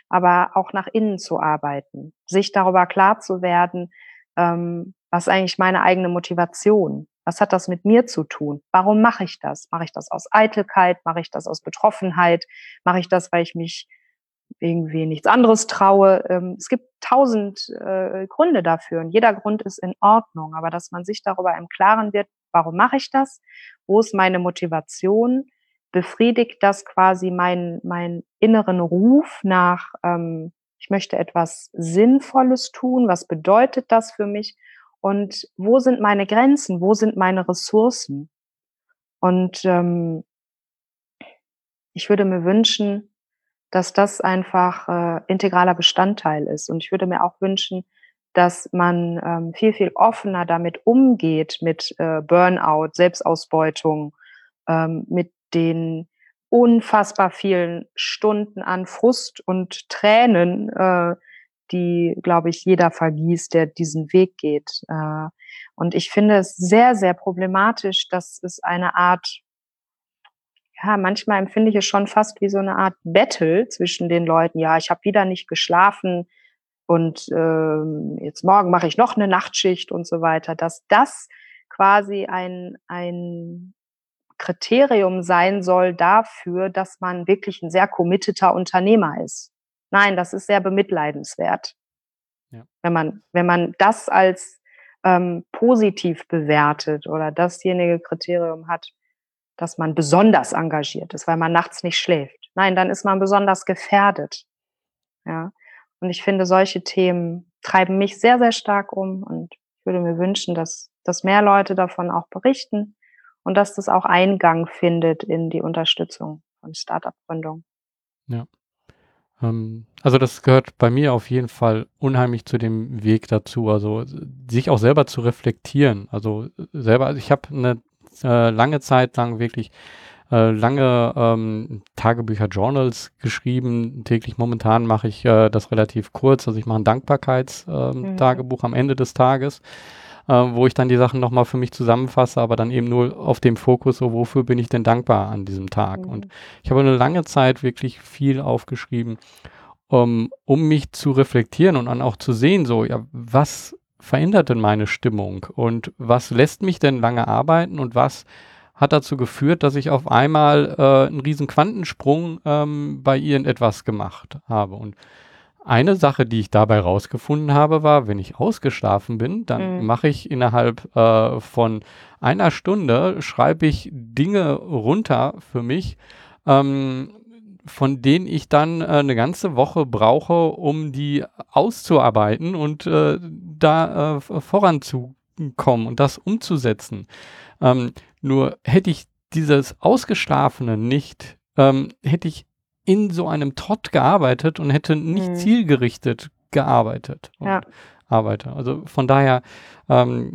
Aber auch nach innen zu arbeiten, sich darüber klar zu werden, ähm, was eigentlich meine eigene Motivation? Was hat das mit mir zu tun? Warum mache ich das? Mache ich das aus Eitelkeit? Mache ich das aus Betroffenheit? Mache ich das, weil ich mich irgendwie nichts anderes traue. Ähm, es gibt tausend äh, Gründe dafür und jeder Grund ist in Ordnung, aber dass man sich darüber im Klaren wird, warum mache ich das? Wo ist meine Motivation? befriedigt das quasi meinen mein inneren Ruf nach, ähm, ich möchte etwas Sinnvolles tun, was bedeutet das für mich und wo sind meine Grenzen, wo sind meine Ressourcen? Und ähm, ich würde mir wünschen, dass das einfach äh, integraler Bestandteil ist. Und ich würde mir auch wünschen, dass man ähm, viel, viel offener damit umgeht, mit äh, Burnout, Selbstausbeutung, ähm, mit den unfassbar vielen Stunden an Frust und Tränen, äh, die, glaube ich, jeder vergießt, der diesen Weg geht. Äh, und ich finde es sehr, sehr problematisch, dass es eine Art ja, manchmal empfinde ich es schon fast wie so eine Art Battle zwischen den Leuten. Ja, ich habe wieder nicht geschlafen und ähm, jetzt morgen mache ich noch eine Nachtschicht und so weiter. Dass das quasi ein, ein Kriterium sein soll dafür, dass man wirklich ein sehr committeter Unternehmer ist. Nein, das ist sehr bemitleidenswert. Ja. Wenn man, wenn man das als ähm, positiv bewertet oder dasjenige Kriterium hat, dass man besonders engagiert ist, weil man nachts nicht schläft. Nein, dann ist man besonders gefährdet. Ja. Und ich finde, solche Themen treiben mich sehr, sehr stark um und ich würde mir wünschen, dass, dass mehr Leute davon auch berichten und dass das auch Eingang findet in die Unterstützung von Startup-Gründung.
Ja. Ähm, also das gehört bei mir auf jeden Fall unheimlich zu dem Weg dazu, also sich auch selber zu reflektieren. Also selber, also ich habe eine äh, lange Zeit lang wirklich äh, lange ähm, Tagebücher, Journals geschrieben. Täglich momentan mache ich äh, das relativ kurz. Also ich mache ein Dankbarkeitstagebuch ähm, mhm. am Ende des Tages, äh, wo ich dann die Sachen nochmal für mich zusammenfasse, aber dann eben nur auf dem Fokus, so wofür bin ich denn dankbar an diesem Tag. Mhm. Und ich habe eine lange Zeit wirklich viel aufgeschrieben, um, um mich zu reflektieren und dann auch zu sehen, so, ja, was verändert denn meine Stimmung und was lässt mich denn lange arbeiten und was hat dazu geführt, dass ich auf einmal äh, einen riesen Quantensprung ähm, bei irgendetwas gemacht habe. Und eine Sache, die ich dabei rausgefunden habe, war, wenn ich ausgeschlafen bin, dann mhm. mache ich innerhalb äh, von einer Stunde, schreibe ich Dinge runter für mich, ähm, von denen ich dann äh, eine ganze Woche brauche, um die auszuarbeiten und äh, da äh, voranzukommen und das umzusetzen. Ähm, nur hätte ich dieses Ausgeschlafene nicht, ähm, hätte ich in so einem Trott gearbeitet und hätte nicht mhm. zielgerichtet gearbeitet. Ja. Arbeite. Also von daher ähm,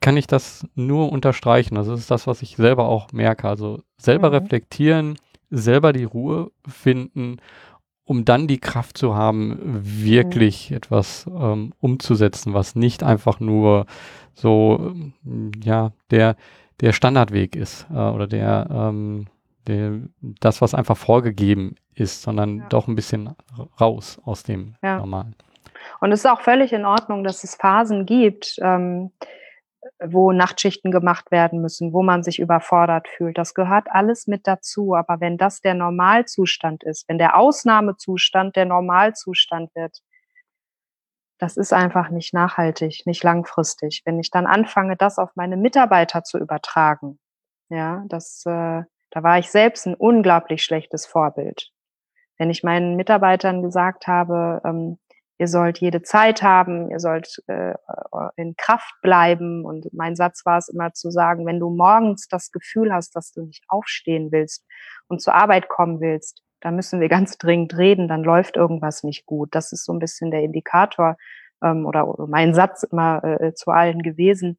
kann ich das nur unterstreichen. Das ist das, was ich selber auch merke. Also selber mhm. reflektieren, selber die Ruhe finden, um dann die Kraft zu haben, wirklich mhm. etwas ähm, umzusetzen, was nicht einfach nur so, ja, der, der Standardweg ist äh, oder der, ähm, der, das, was einfach vorgegeben ist, sondern ja. doch ein bisschen raus aus dem ja. Normalen.
Und es ist auch völlig in Ordnung, dass es Phasen gibt, ähm, wo Nachtschichten gemacht werden müssen, wo man sich überfordert fühlt. Das gehört alles mit dazu. Aber wenn das der Normalzustand ist, wenn der Ausnahmezustand der Normalzustand wird, das ist einfach nicht nachhaltig, nicht langfristig. Wenn ich dann anfange, das auf meine Mitarbeiter zu übertragen, ja, das, äh, da war ich selbst ein unglaublich schlechtes Vorbild. Wenn ich meinen Mitarbeitern gesagt habe, ähm, ihr sollt jede Zeit haben, ihr sollt äh, in Kraft bleiben. Und mein Satz war es immer zu sagen, wenn du morgens das Gefühl hast, dass du nicht aufstehen willst und zur Arbeit kommen willst, da müssen wir ganz dringend reden, dann läuft irgendwas nicht gut. Das ist so ein bisschen der Indikator ähm, oder, oder mein Satz immer äh, zu allen gewesen.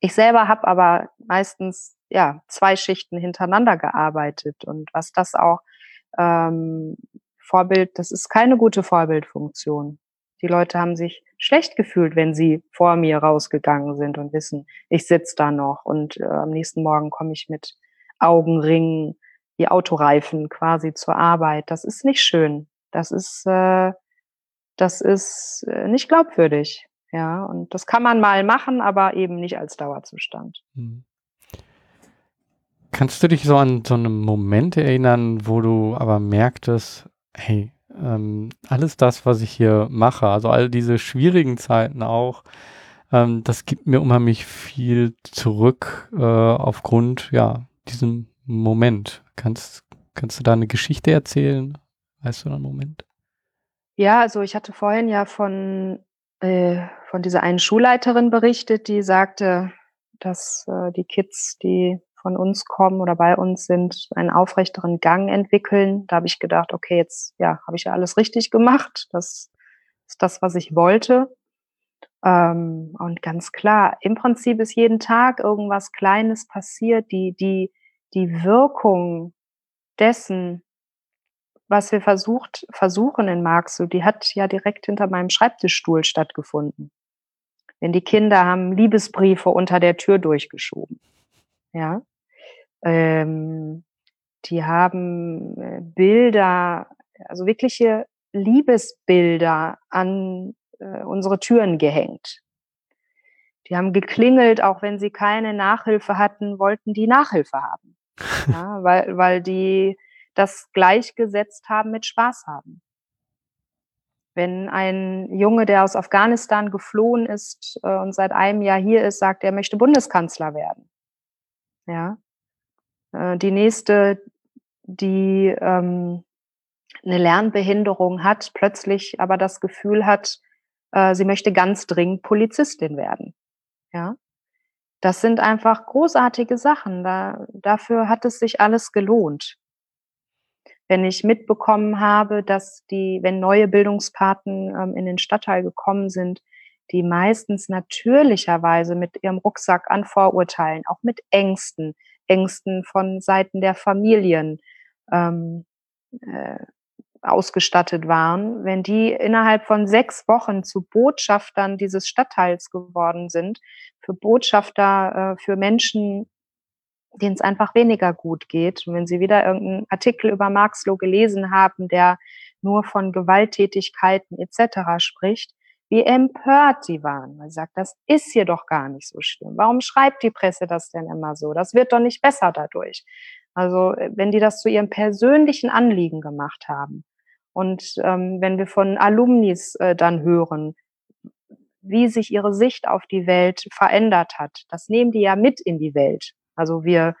Ich selber habe aber meistens ja zwei Schichten hintereinander gearbeitet und was das auch ähm, Vorbild, das ist keine gute Vorbildfunktion. Die Leute haben sich schlecht gefühlt, wenn sie vor mir rausgegangen sind und wissen, ich sitze da noch und äh, am nächsten Morgen komme ich mit Augenringen, die Autoreifen quasi zur Arbeit. Das ist nicht schön. Das ist, äh, das ist äh, nicht glaubwürdig. Ja, und das kann man mal machen, aber eben nicht als Dauerzustand. Mhm.
Kannst du dich so an so einen Moment erinnern, wo du aber merktest, hey, ähm, alles das, was ich hier mache, also all diese schwierigen Zeiten auch, ähm, das gibt mir unheimlich viel zurück äh, aufgrund, ja, diesem Moment. Kannst, kannst du da eine Geschichte erzählen? Weißt du da einen Moment?
Ja, also ich hatte vorhin ja von, äh, von dieser einen Schulleiterin berichtet, die sagte, dass äh, die Kids, die von uns kommen oder bei uns sind, einen aufrechteren Gang entwickeln. Da habe ich gedacht, okay, jetzt ja, habe ich ja alles richtig gemacht. Das ist das, was ich wollte. Ähm, und ganz klar, im Prinzip ist jeden Tag irgendwas Kleines passiert. Die, die, die Wirkung dessen, was wir versucht, versuchen in Marxloh, die hat ja direkt hinter meinem Schreibtischstuhl stattgefunden. Denn die Kinder haben Liebesbriefe unter der Tür durchgeschoben. Ja. Ähm, die haben äh, Bilder, also wirkliche Liebesbilder an äh, unsere Türen gehängt. Die haben geklingelt, auch wenn sie keine Nachhilfe hatten, wollten die Nachhilfe haben. Ja, weil, weil die das gleichgesetzt haben mit Spaß haben. Wenn ein Junge, der aus Afghanistan geflohen ist äh, und seit einem Jahr hier ist, sagt, er möchte Bundeskanzler werden. Ja. Äh, die nächste, die ähm, eine Lernbehinderung hat, plötzlich aber das Gefühl hat, äh, sie möchte ganz dringend Polizistin werden. Ja. Das sind einfach großartige Sachen. Da, dafür hat es sich alles gelohnt wenn ich mitbekommen habe, dass die, wenn neue Bildungspaten ähm, in den Stadtteil gekommen sind, die meistens natürlicherweise mit ihrem Rucksack an Vorurteilen, auch mit Ängsten, Ängsten von Seiten der Familien ähm, äh, ausgestattet waren, wenn die innerhalb von sechs Wochen zu Botschaftern dieses Stadtteils geworden sind, für Botschafter, äh, für Menschen denen es einfach weniger gut geht. Und wenn Sie wieder irgendeinen Artikel über Marxloh gelesen haben, der nur von Gewalttätigkeiten etc. spricht, wie empört sie waren. Man sagt, das ist hier doch gar nicht so schlimm. Warum schreibt die Presse das denn immer so? Das wird doch nicht besser dadurch. Also äh, wenn die das zu ihrem persönlichen Anliegen gemacht haben und ähm, wenn wir von Alumnis äh, dann hören, wie sich ihre Sicht auf die Welt verändert hat, das nehmen die ja mit in die Welt. Also wir,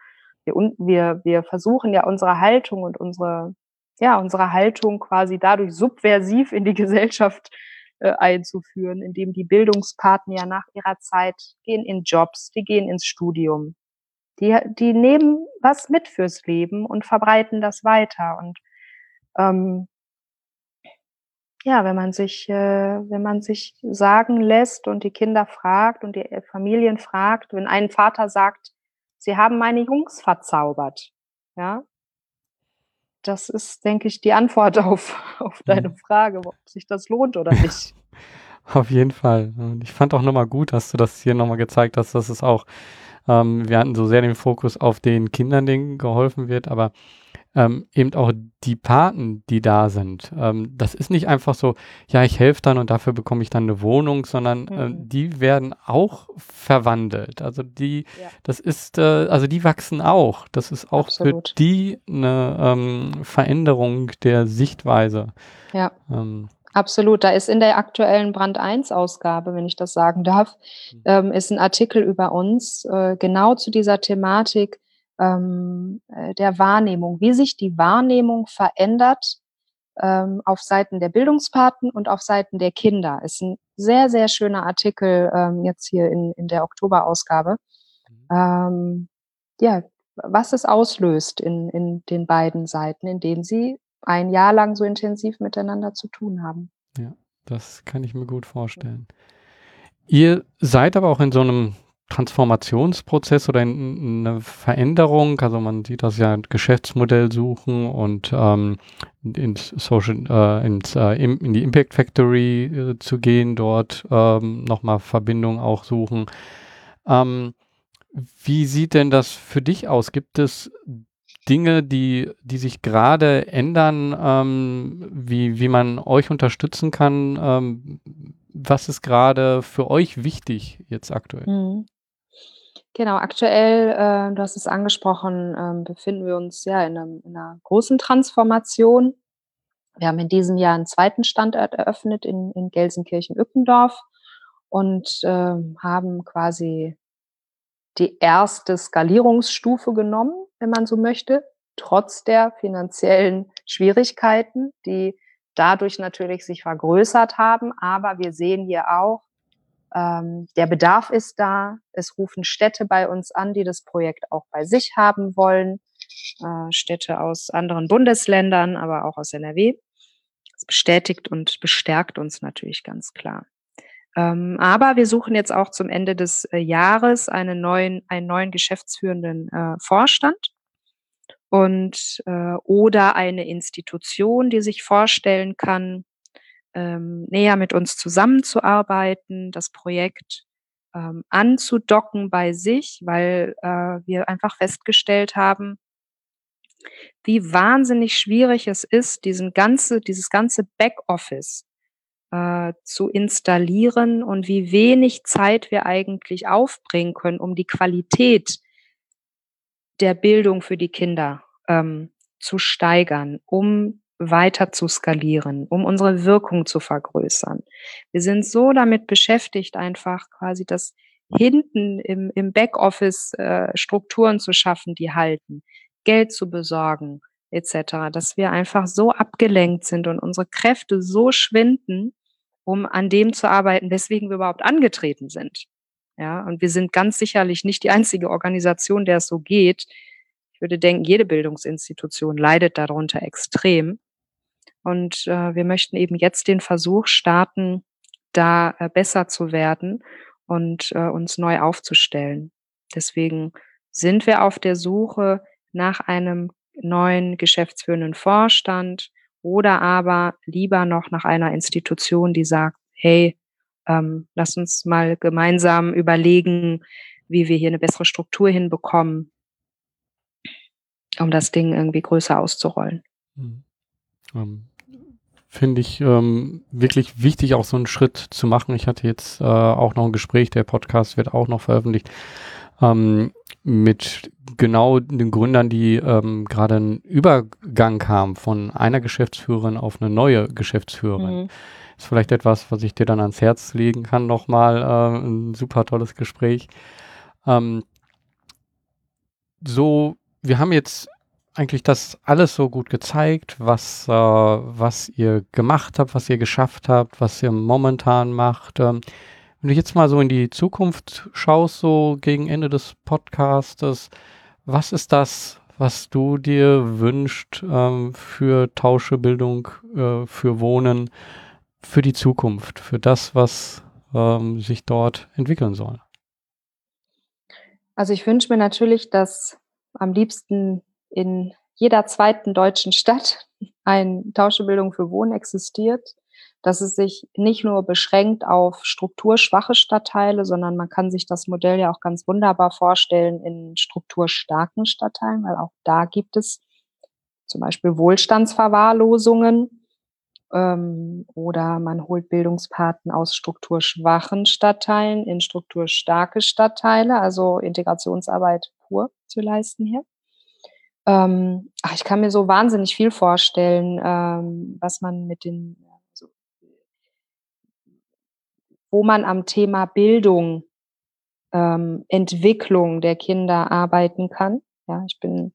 wir, wir, wir versuchen ja unsere Haltung und unsere, ja, unsere Haltung quasi dadurch subversiv in die Gesellschaft äh, einzuführen, indem die Bildungspartner ja nach ihrer Zeit gehen in Jobs, die gehen ins Studium. Die, die nehmen was mit fürs Leben und verbreiten das weiter. Und ähm, ja, wenn man sich, äh, wenn man sich sagen lässt und die Kinder fragt und die Familien fragt, wenn ein Vater sagt, Sie haben meine Jungs verzaubert. Ja. Das ist, denke ich, die Antwort auf, auf deine mhm. Frage, ob sich das lohnt oder nicht.
auf jeden Fall. Und ich fand auch nochmal gut, dass du das hier nochmal gezeigt hast, dass es auch, ähm, wir hatten so sehr den Fokus auf den Kindern, denen geholfen wird, aber ähm, eben auch die Paten, die da sind. Ähm, das ist nicht einfach so, ja, ich helfe dann und dafür bekomme ich dann eine Wohnung, sondern äh, mhm. die werden auch verwandelt. Also die, ja. das ist, äh, also die wachsen auch. Das ist auch Absolut. für die eine ähm, Veränderung der Sichtweise.
Ja. Ähm, Absolut. Da ist in der aktuellen Brand 1 Ausgabe, wenn ich das sagen darf, mhm. ähm, ist ein Artikel über uns äh, genau zu dieser Thematik ähm, äh, der Wahrnehmung, wie sich die Wahrnehmung verändert ähm, auf Seiten der Bildungspaten und auf Seiten der Kinder. Ist ein sehr, sehr schöner Artikel ähm, jetzt hier in, in der Oktoberausgabe. Mhm. Ähm, ja, was es auslöst in, in den beiden Seiten, indem sie ein Jahr lang so intensiv miteinander zu tun haben.
Ja, das kann ich mir gut vorstellen. Ihr seid aber auch in so einem Transformationsprozess oder in, eine Veränderung. Also man sieht das ja Geschäftsmodell suchen und ähm, ins Social, äh, ins, äh, in die Impact Factory äh, zu gehen, dort ähm, nochmal Verbindungen auch suchen. Ähm, wie sieht denn das für dich aus? Gibt es Dinge, die, die sich gerade ändern, ähm, wie, wie man euch unterstützen kann? Ähm, was ist gerade für euch wichtig jetzt aktuell? Mhm.
Genau, aktuell, äh, du hast es angesprochen, ähm, befinden wir uns ja in 'nem in 'ner großen Transformation. Wir haben in diesem Jahr einen zweiten Standort eröffnet in in Gelsenkirchen-Ückendorf und, ähm, haben quasi die erste Skalierungsstufe genommen, wenn man so möchte. trotz der finanziellen Schwierigkeiten, die dadurch natürlich sich vergrößert haben. Aber wir sehen hier auch, ähm, der Bedarf ist da. Es rufen Städte bei uns an, die das Projekt auch bei sich haben wollen. Äh, Städte aus anderen Bundesländern, aber auch aus NRW. Das bestätigt und bestärkt uns natürlich ganz klar. Ähm, aber wir suchen jetzt auch zum Ende des äh, Jahres einen neuen, einen neuen geschäftsführenden äh, Vorstand und äh, oder eine Institution, die sich vorstellen kann, ähm, näher mit uns zusammenzuarbeiten, das Projekt ähm, anzudocken bei sich, weil äh, wir einfach festgestellt haben, wie wahnsinnig schwierig es ist, diesen ganze, dieses ganze Backoffice äh, zu installieren und wie wenig Zeit wir eigentlich aufbringen können, um die Qualität der Bildung für die Kinder ähm, zu steigern, um weiter zu skalieren, um unsere Wirkung zu vergrößern. Wir sind so damit beschäftigt, einfach quasi das hinten im, im Backoffice äh, Strukturen zu schaffen, die halten, Geld zu besorgen, etc., dass wir einfach so abgelenkt sind und unsere Kräfte so schwinden, um an dem zu arbeiten, weswegen wir überhaupt angetreten sind. Ja, und wir sind ganz sicherlich nicht die einzige Organisation, der es so geht. Ich würde denken, jede Bildungsinstitution leidet darunter extrem. Und äh, wir möchten eben jetzt den Versuch starten, da äh, besser zu werden und äh, uns neu aufzustellen. Deswegen sind wir auf der Suche nach einem neuen geschäftsführenden Vorstand oder aber lieber noch nach einer Institution, die sagt, hey, ähm, lass uns mal gemeinsam überlegen, wie wir hier eine bessere Struktur hinbekommen, um das Ding irgendwie größer auszurollen.
Mhm. Ähm, Finde ich ähm, wirklich wichtig, auch so einen Schritt zu machen. Ich hatte jetzt äh, auch noch ein Gespräch, der Podcast wird auch noch veröffentlicht, ähm, mit genau den Gründern, die ähm, gerade einen Übergang haben von einer Geschäftsführerin auf eine neue Geschäftsführerin. Mhm. Ist vielleicht etwas, was ich dir dann ans Herz legen kann, nochmal äh, ein super tolles Gespräch. Ähm, so, wir haben jetzt eigentlich das alles so gut gezeigt, was, äh, was ihr gemacht habt, was ihr geschafft habt, was ihr momentan macht. Ähm, wenn du jetzt mal so in die Zukunft schaust, so gegen Ende des Podcastes, was ist das, was du dir wünschst ähm, für Tauschebildung, äh, für Wohnen, für die Zukunft, für das, was ähm, sich dort entwickeln soll?
Also ich wünsche mir natürlich, dass am liebsten in jeder zweiten deutschen Stadt eine Tauschebildung für Wohnen existiert dass es sich nicht nur beschränkt auf strukturschwache Stadtteile, sondern man kann sich das Modell ja auch ganz wunderbar vorstellen in strukturstarken Stadtteilen, weil auch da gibt es zum Beispiel Wohlstandsverwahrlosungen ähm, oder man holt Bildungspaten aus strukturschwachen Stadtteilen in strukturstarke Stadtteile, also Integrationsarbeit pur zu leisten hier. Ähm, ach, ich kann mir so wahnsinnig viel vorstellen, ähm, was man mit den wo man am Thema Bildung, ähm, Entwicklung der Kinder arbeiten kann. Ja, ich bin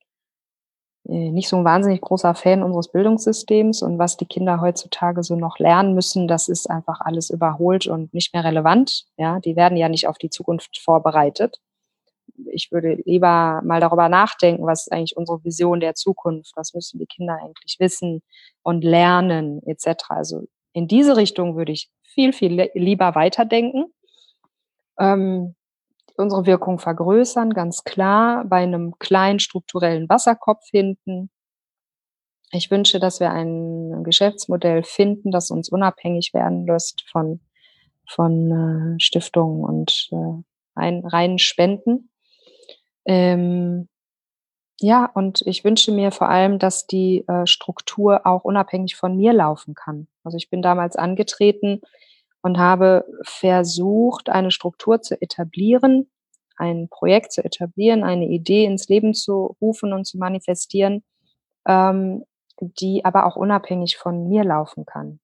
äh, nicht so ein wahnsinnig großer Fan unseres Bildungssystems und was die Kinder heutzutage so noch lernen müssen, das ist einfach alles überholt und nicht mehr relevant. Ja, die werden ja nicht auf die Zukunft vorbereitet. Ich würde lieber mal darüber nachdenken, was ist eigentlich unsere Vision der Zukunft? Was müssen die Kinder eigentlich wissen und lernen etc. Also in diese Richtung würde ich viel, viel lieber weiterdenken. Ähm, unsere Wirkung vergrößern, ganz klar, bei einem kleinen strukturellen Wasserkopf hinten. Ich wünsche, dass wir ein Geschäftsmodell finden, das uns unabhängig werden lässt von, von äh, Stiftungen und äh, ein, reinen Spenden. Ähm, ja, und ich wünsche mir vor allem, dass die äh, Struktur auch unabhängig von mir laufen kann. Also ich bin damals angetreten und habe versucht, eine Struktur zu etablieren, ein Projekt zu etablieren, eine Idee ins Leben zu rufen und zu manifestieren, ähm, die aber auch unabhängig von mir laufen kann.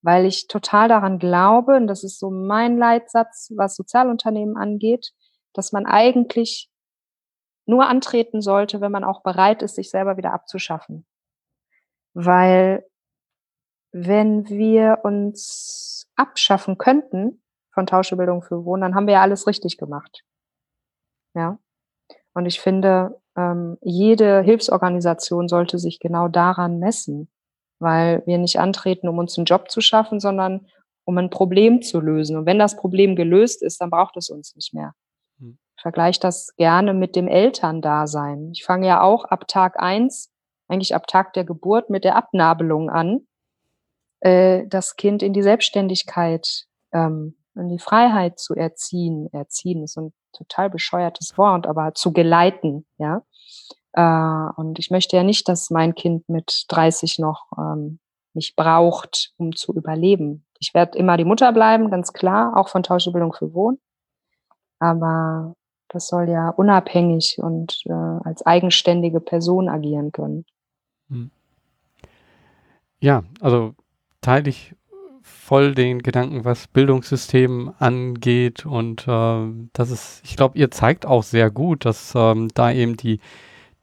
Weil ich total daran glaube, und das ist so mein Leitsatz, was Sozialunternehmen angeht, dass man eigentlich nur antreten sollte, wenn man auch bereit ist, sich selber wieder abzuschaffen. Weil wenn wir uns abschaffen könnten von Tauschebildung für Wohnen, dann haben wir ja alles richtig gemacht. Ja. Und ich finde, ähm, jede Hilfsorganisation sollte sich genau daran messen, weil wir nicht antreten, um uns einen Job zu schaffen, sondern um ein Problem zu lösen. Und wenn das Problem gelöst ist, dann braucht es uns nicht mehr. Ich vergleiche das gerne mit dem Elterndasein. Ich fange ja auch ab Tag eins, eigentlich ab Tag der Geburt, mit der Abnabelung an, äh, das Kind in die Selbstständigkeit, ähm, in die Freiheit zu erziehen. Erziehen ist ein total bescheuertes Wort, aber zu geleiten, ja. Äh, und ich möchte ja nicht, dass mein Kind mit 30 noch ähm, mich braucht, um zu überleben. Ich werde immer die Mutter bleiben, ganz klar, auch von Tauschebildung für Wohnen. Aber das soll ja unabhängig und äh, als eigenständige Person agieren können. Hm.
Ja, also teile ich voll den Gedanken, was Bildungssystem angeht und äh, das ist, ich glaube, ihr zeigt auch sehr gut, dass ähm, da eben die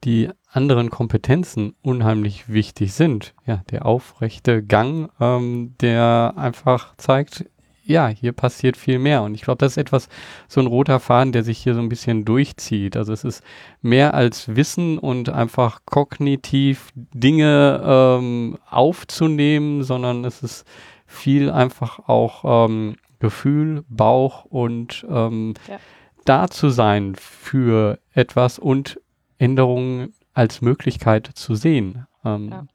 die anderen Kompetenzen unheimlich wichtig sind. Ja, der aufrechte Gang, ähm, der einfach zeigt, ja, hier passiert viel mehr. Und ich glaube, das ist etwas, so ein roter Faden, der sich hier so ein bisschen durchzieht. Also es ist mehr als Wissen und einfach kognitiv Dinge ähm, aufzunehmen, sondern es ist viel einfach auch ähm, Gefühl, Bauch und ähm, ja. da zu sein für etwas und Änderungen als Möglichkeit zu sehen. Ähm, ja.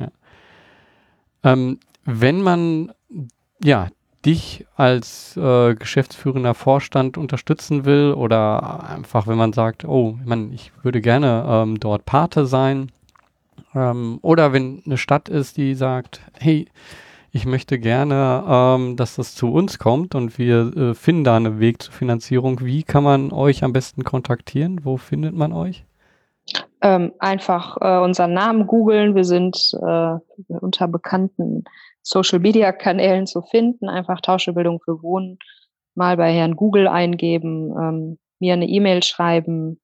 Ja. Ähm, wenn man ja dich als äh, geschäftsführender Vorstand unterstützen will oder einfach, wenn man sagt, oh, man, ich würde gerne ähm, dort Pate sein ähm, oder wenn eine Stadt ist, die sagt, hey, ich möchte gerne, ähm, dass das zu uns kommt und wir äh, finden da einen Weg zur Finanzierung. Wie kann man euch am besten kontaktieren? Wo findet man euch?
Ähm, einfach äh, unseren Namen googeln. Wir sind äh, unter bekannten Social Media Kanälen zu finden. Einfach Tauschebildung für Wohnen mal bei Herrn Google eingeben, ähm, mir eine E-Mail schreiben,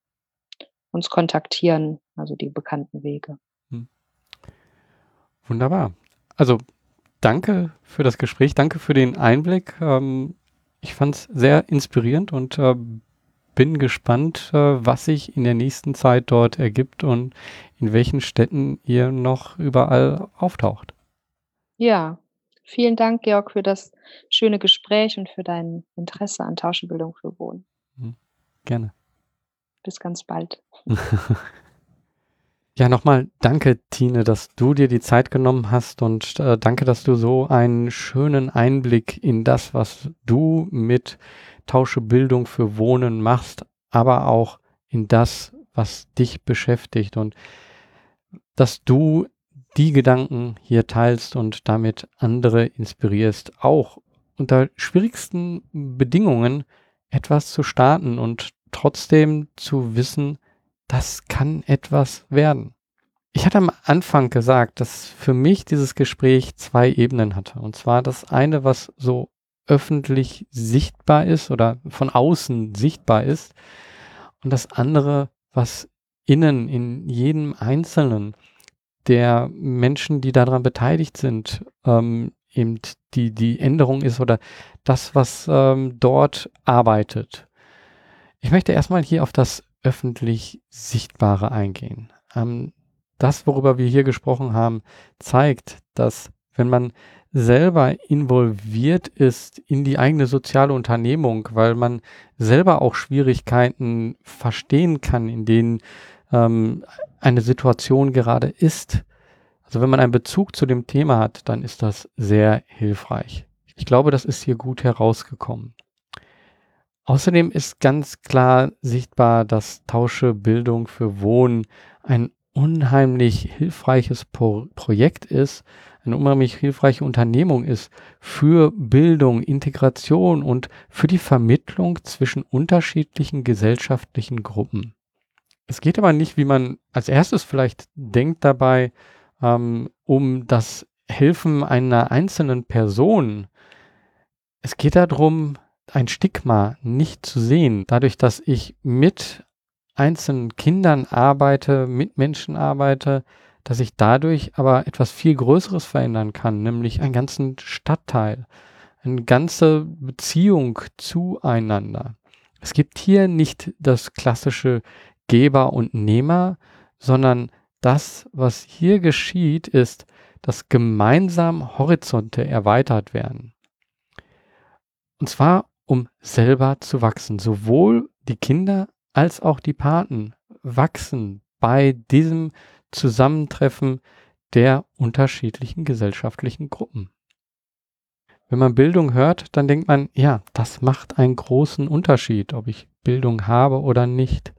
uns kontaktieren, also die bekannten Wege. Hm.
Wunderbar. Also danke für das Gespräch, danke für den Einblick. Ähm, ich fand es sehr inspirierend und äh, bin gespannt, äh, was sich in der nächsten Zeit dort ergibt und in welchen Städten ihr noch überall auftaucht.
Ja, vielen Dank, Georg, für das schöne Gespräch und für dein Interesse an Tauschenbildung für Wohnen.
Hm, gerne.
Bis ganz bald.
Ja, nochmal danke, Tine, dass du dir die Zeit genommen hast und äh, danke, dass du so einen schönen Einblick in das, was du mit Tausche Bildung für Wohnen machst, aber auch in das, was dich beschäftigt und dass du die Gedanken hier teilst und damit andere inspirierst, auch unter schwierigsten Bedingungen etwas zu starten und trotzdem zu wissen, das kann etwas werden. Ich hatte am Anfang gesagt, dass für mich dieses Gespräch zwei Ebenen hatte. Und zwar das eine, was so öffentlich sichtbar ist oder von außen sichtbar ist und das andere, was innen in jedem Einzelnen der Menschen, die daran beteiligt sind, ähm, eben die, die Änderung ist oder das, was ähm, dort arbeitet. Ich möchte erstmal hier auf das öffentlich Sichtbare eingehen. Ähm, das, worüber wir hier gesprochen haben, zeigt, dass wenn man selber involviert ist in die eigene soziale Unternehmung, weil man selber auch Schwierigkeiten verstehen kann, in denen ähm, eine Situation gerade ist. Also wenn man einen Bezug zu dem Thema hat, dann ist das sehr hilfreich. Ich glaube, das ist hier gut herausgekommen. Außerdem ist ganz klar sichtbar, dass Tausche Bildung für Wohnen ein unheimlich hilfreiches Pro Projekt ist, eine unheimlich hilfreiche Unternehmung ist für Bildung, Integration und für die Vermittlung zwischen unterschiedlichen gesellschaftlichen Gruppen. Es geht aber nicht, wie man als erstes vielleicht denkt dabei, ähm, um das Helfen einer einzelnen Person. Es geht darum, ein Stigma nicht zu sehen, dadurch, dass ich mit einzelnen Kindern arbeite, mit Menschen arbeite, dass ich dadurch aber etwas viel Größeres verändern kann, nämlich einen ganzen Stadtteil, eine ganze Beziehung zueinander. Es gibt hier nicht das klassische Geber und Nehmer, sondern das, was hier geschieht, ist, dass gemeinsam Horizonte erweitert werden. Und zwar, um selber zu wachsen. Sowohl die Kinder als auch die Paten wachsen bei diesem Zusammentreffen der unterschiedlichen gesellschaftlichen Gruppen. Wenn man Bildung hört, dann denkt man, ja, das macht einen großen Unterschied, ob ich Bildung habe oder nicht.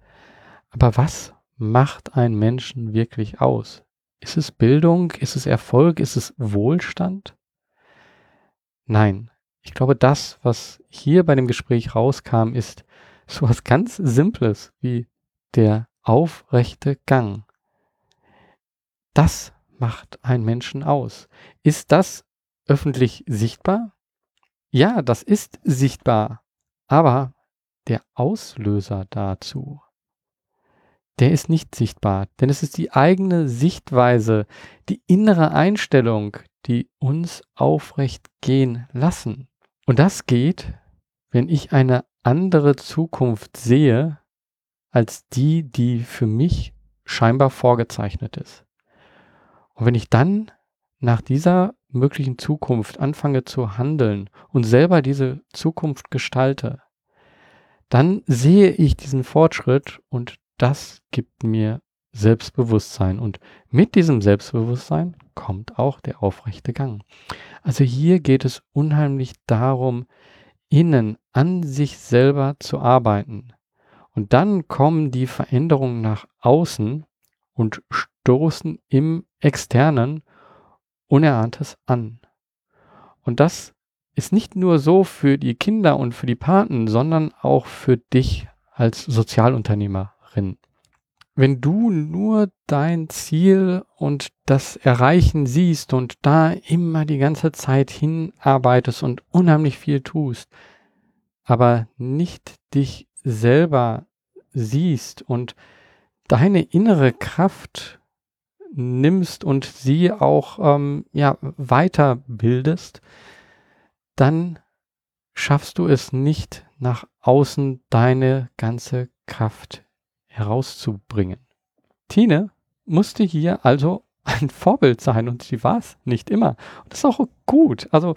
Aber was macht einen Menschen wirklich aus? Ist es Bildung? Ist es Erfolg? Ist es Wohlstand? Nein. Ich glaube, das, was hier bei dem Gespräch rauskam, ist so was ganz Simples wie der aufrechte Gang. Das macht einen Menschen aus. Ist das öffentlich sichtbar? Ja, das ist sichtbar. Aber der Auslöser dazu, der ist nicht sichtbar, denn es ist die eigene Sichtweise, die innere Einstellung, die uns aufrecht gehen lassen. Und das geht, wenn ich eine andere Zukunft sehe, als die, die für mich scheinbar vorgezeichnet ist. Und wenn ich dann nach dieser möglichen Zukunft anfange zu handeln und selber diese Zukunft gestalte, dann sehe ich diesen Fortschritt und das gibt mir Selbstbewusstsein. Und mit diesem Selbstbewusstsein kommt auch der aufrechte Gang. Also hier geht es unheimlich darum, innen an sich selber zu arbeiten. Und dann kommen die Veränderungen nach außen und stoßen im Externen Unerahntes an. Und das ist nicht nur so für die Kinder und für die Paten, sondern auch für dich als Sozialunternehmer drin. Wenn du nur dein Ziel und das Erreichen siehst und da immer die ganze Zeit hinarbeitest und unheimlich viel tust, aber nicht dich selber siehst und deine innere Kraft nimmst und sie auch ähm, ja, weiterbildest, dann schaffst du es nicht nach außen deine ganze Kraft herauszubringen. Tine musste hier also ein Vorbild sein und sie war es nicht immer. Und das ist auch gut. Also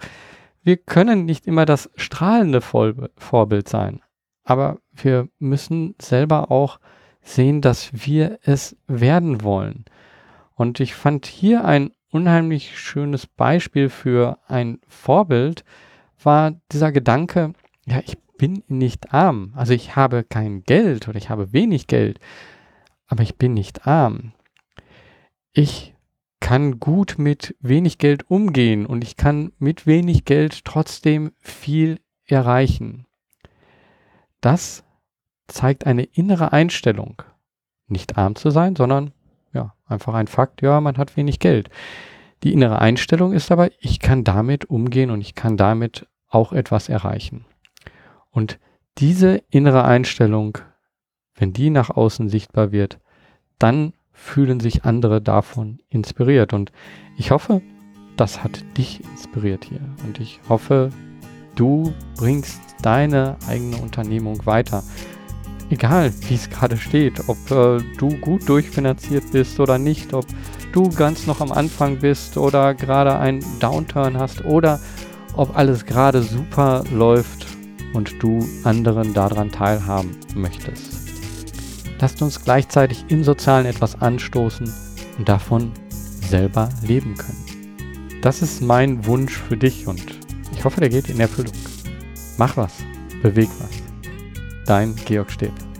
wir können nicht immer das strahlende Vorbild sein, aber wir müssen selber auch sehen, dass wir es werden wollen. Und ich fand hier ein unheimlich schönes Beispiel für ein Vorbild, war dieser Gedanke, ja, ich bin nicht arm. Also ich habe kein Geld oder ich habe wenig Geld, aber ich bin nicht arm. Ich kann gut mit wenig Geld umgehen und ich kann mit wenig Geld trotzdem viel erreichen. Das zeigt eine innere Einstellung. Nicht arm zu sein, sondern ja, einfach ein Fakt, ja, man hat wenig Geld. Die innere Einstellung ist aber, ich kann damit umgehen und ich kann damit auch etwas erreichen. Und diese innere Einstellung, wenn die nach außen sichtbar wird, dann fühlen sich andere davon inspiriert. Und ich hoffe, das hat dich inspiriert hier. Und ich hoffe, du bringst deine eigene Unternehmung weiter. Egal, wie es gerade steht, ob äh, du gut durchfinanziert bist oder nicht, ob du ganz noch am Anfang bist oder gerade einen Downturn hast oder ob alles gerade super läuft und du anderen daran teilhaben möchtest. Lasst uns gleichzeitig im Sozialen etwas anstoßen und davon selber leben können. Das ist mein Wunsch für dich und ich hoffe, der geht in Erfüllung. Mach was, beweg was. Dein Georg Stäbler.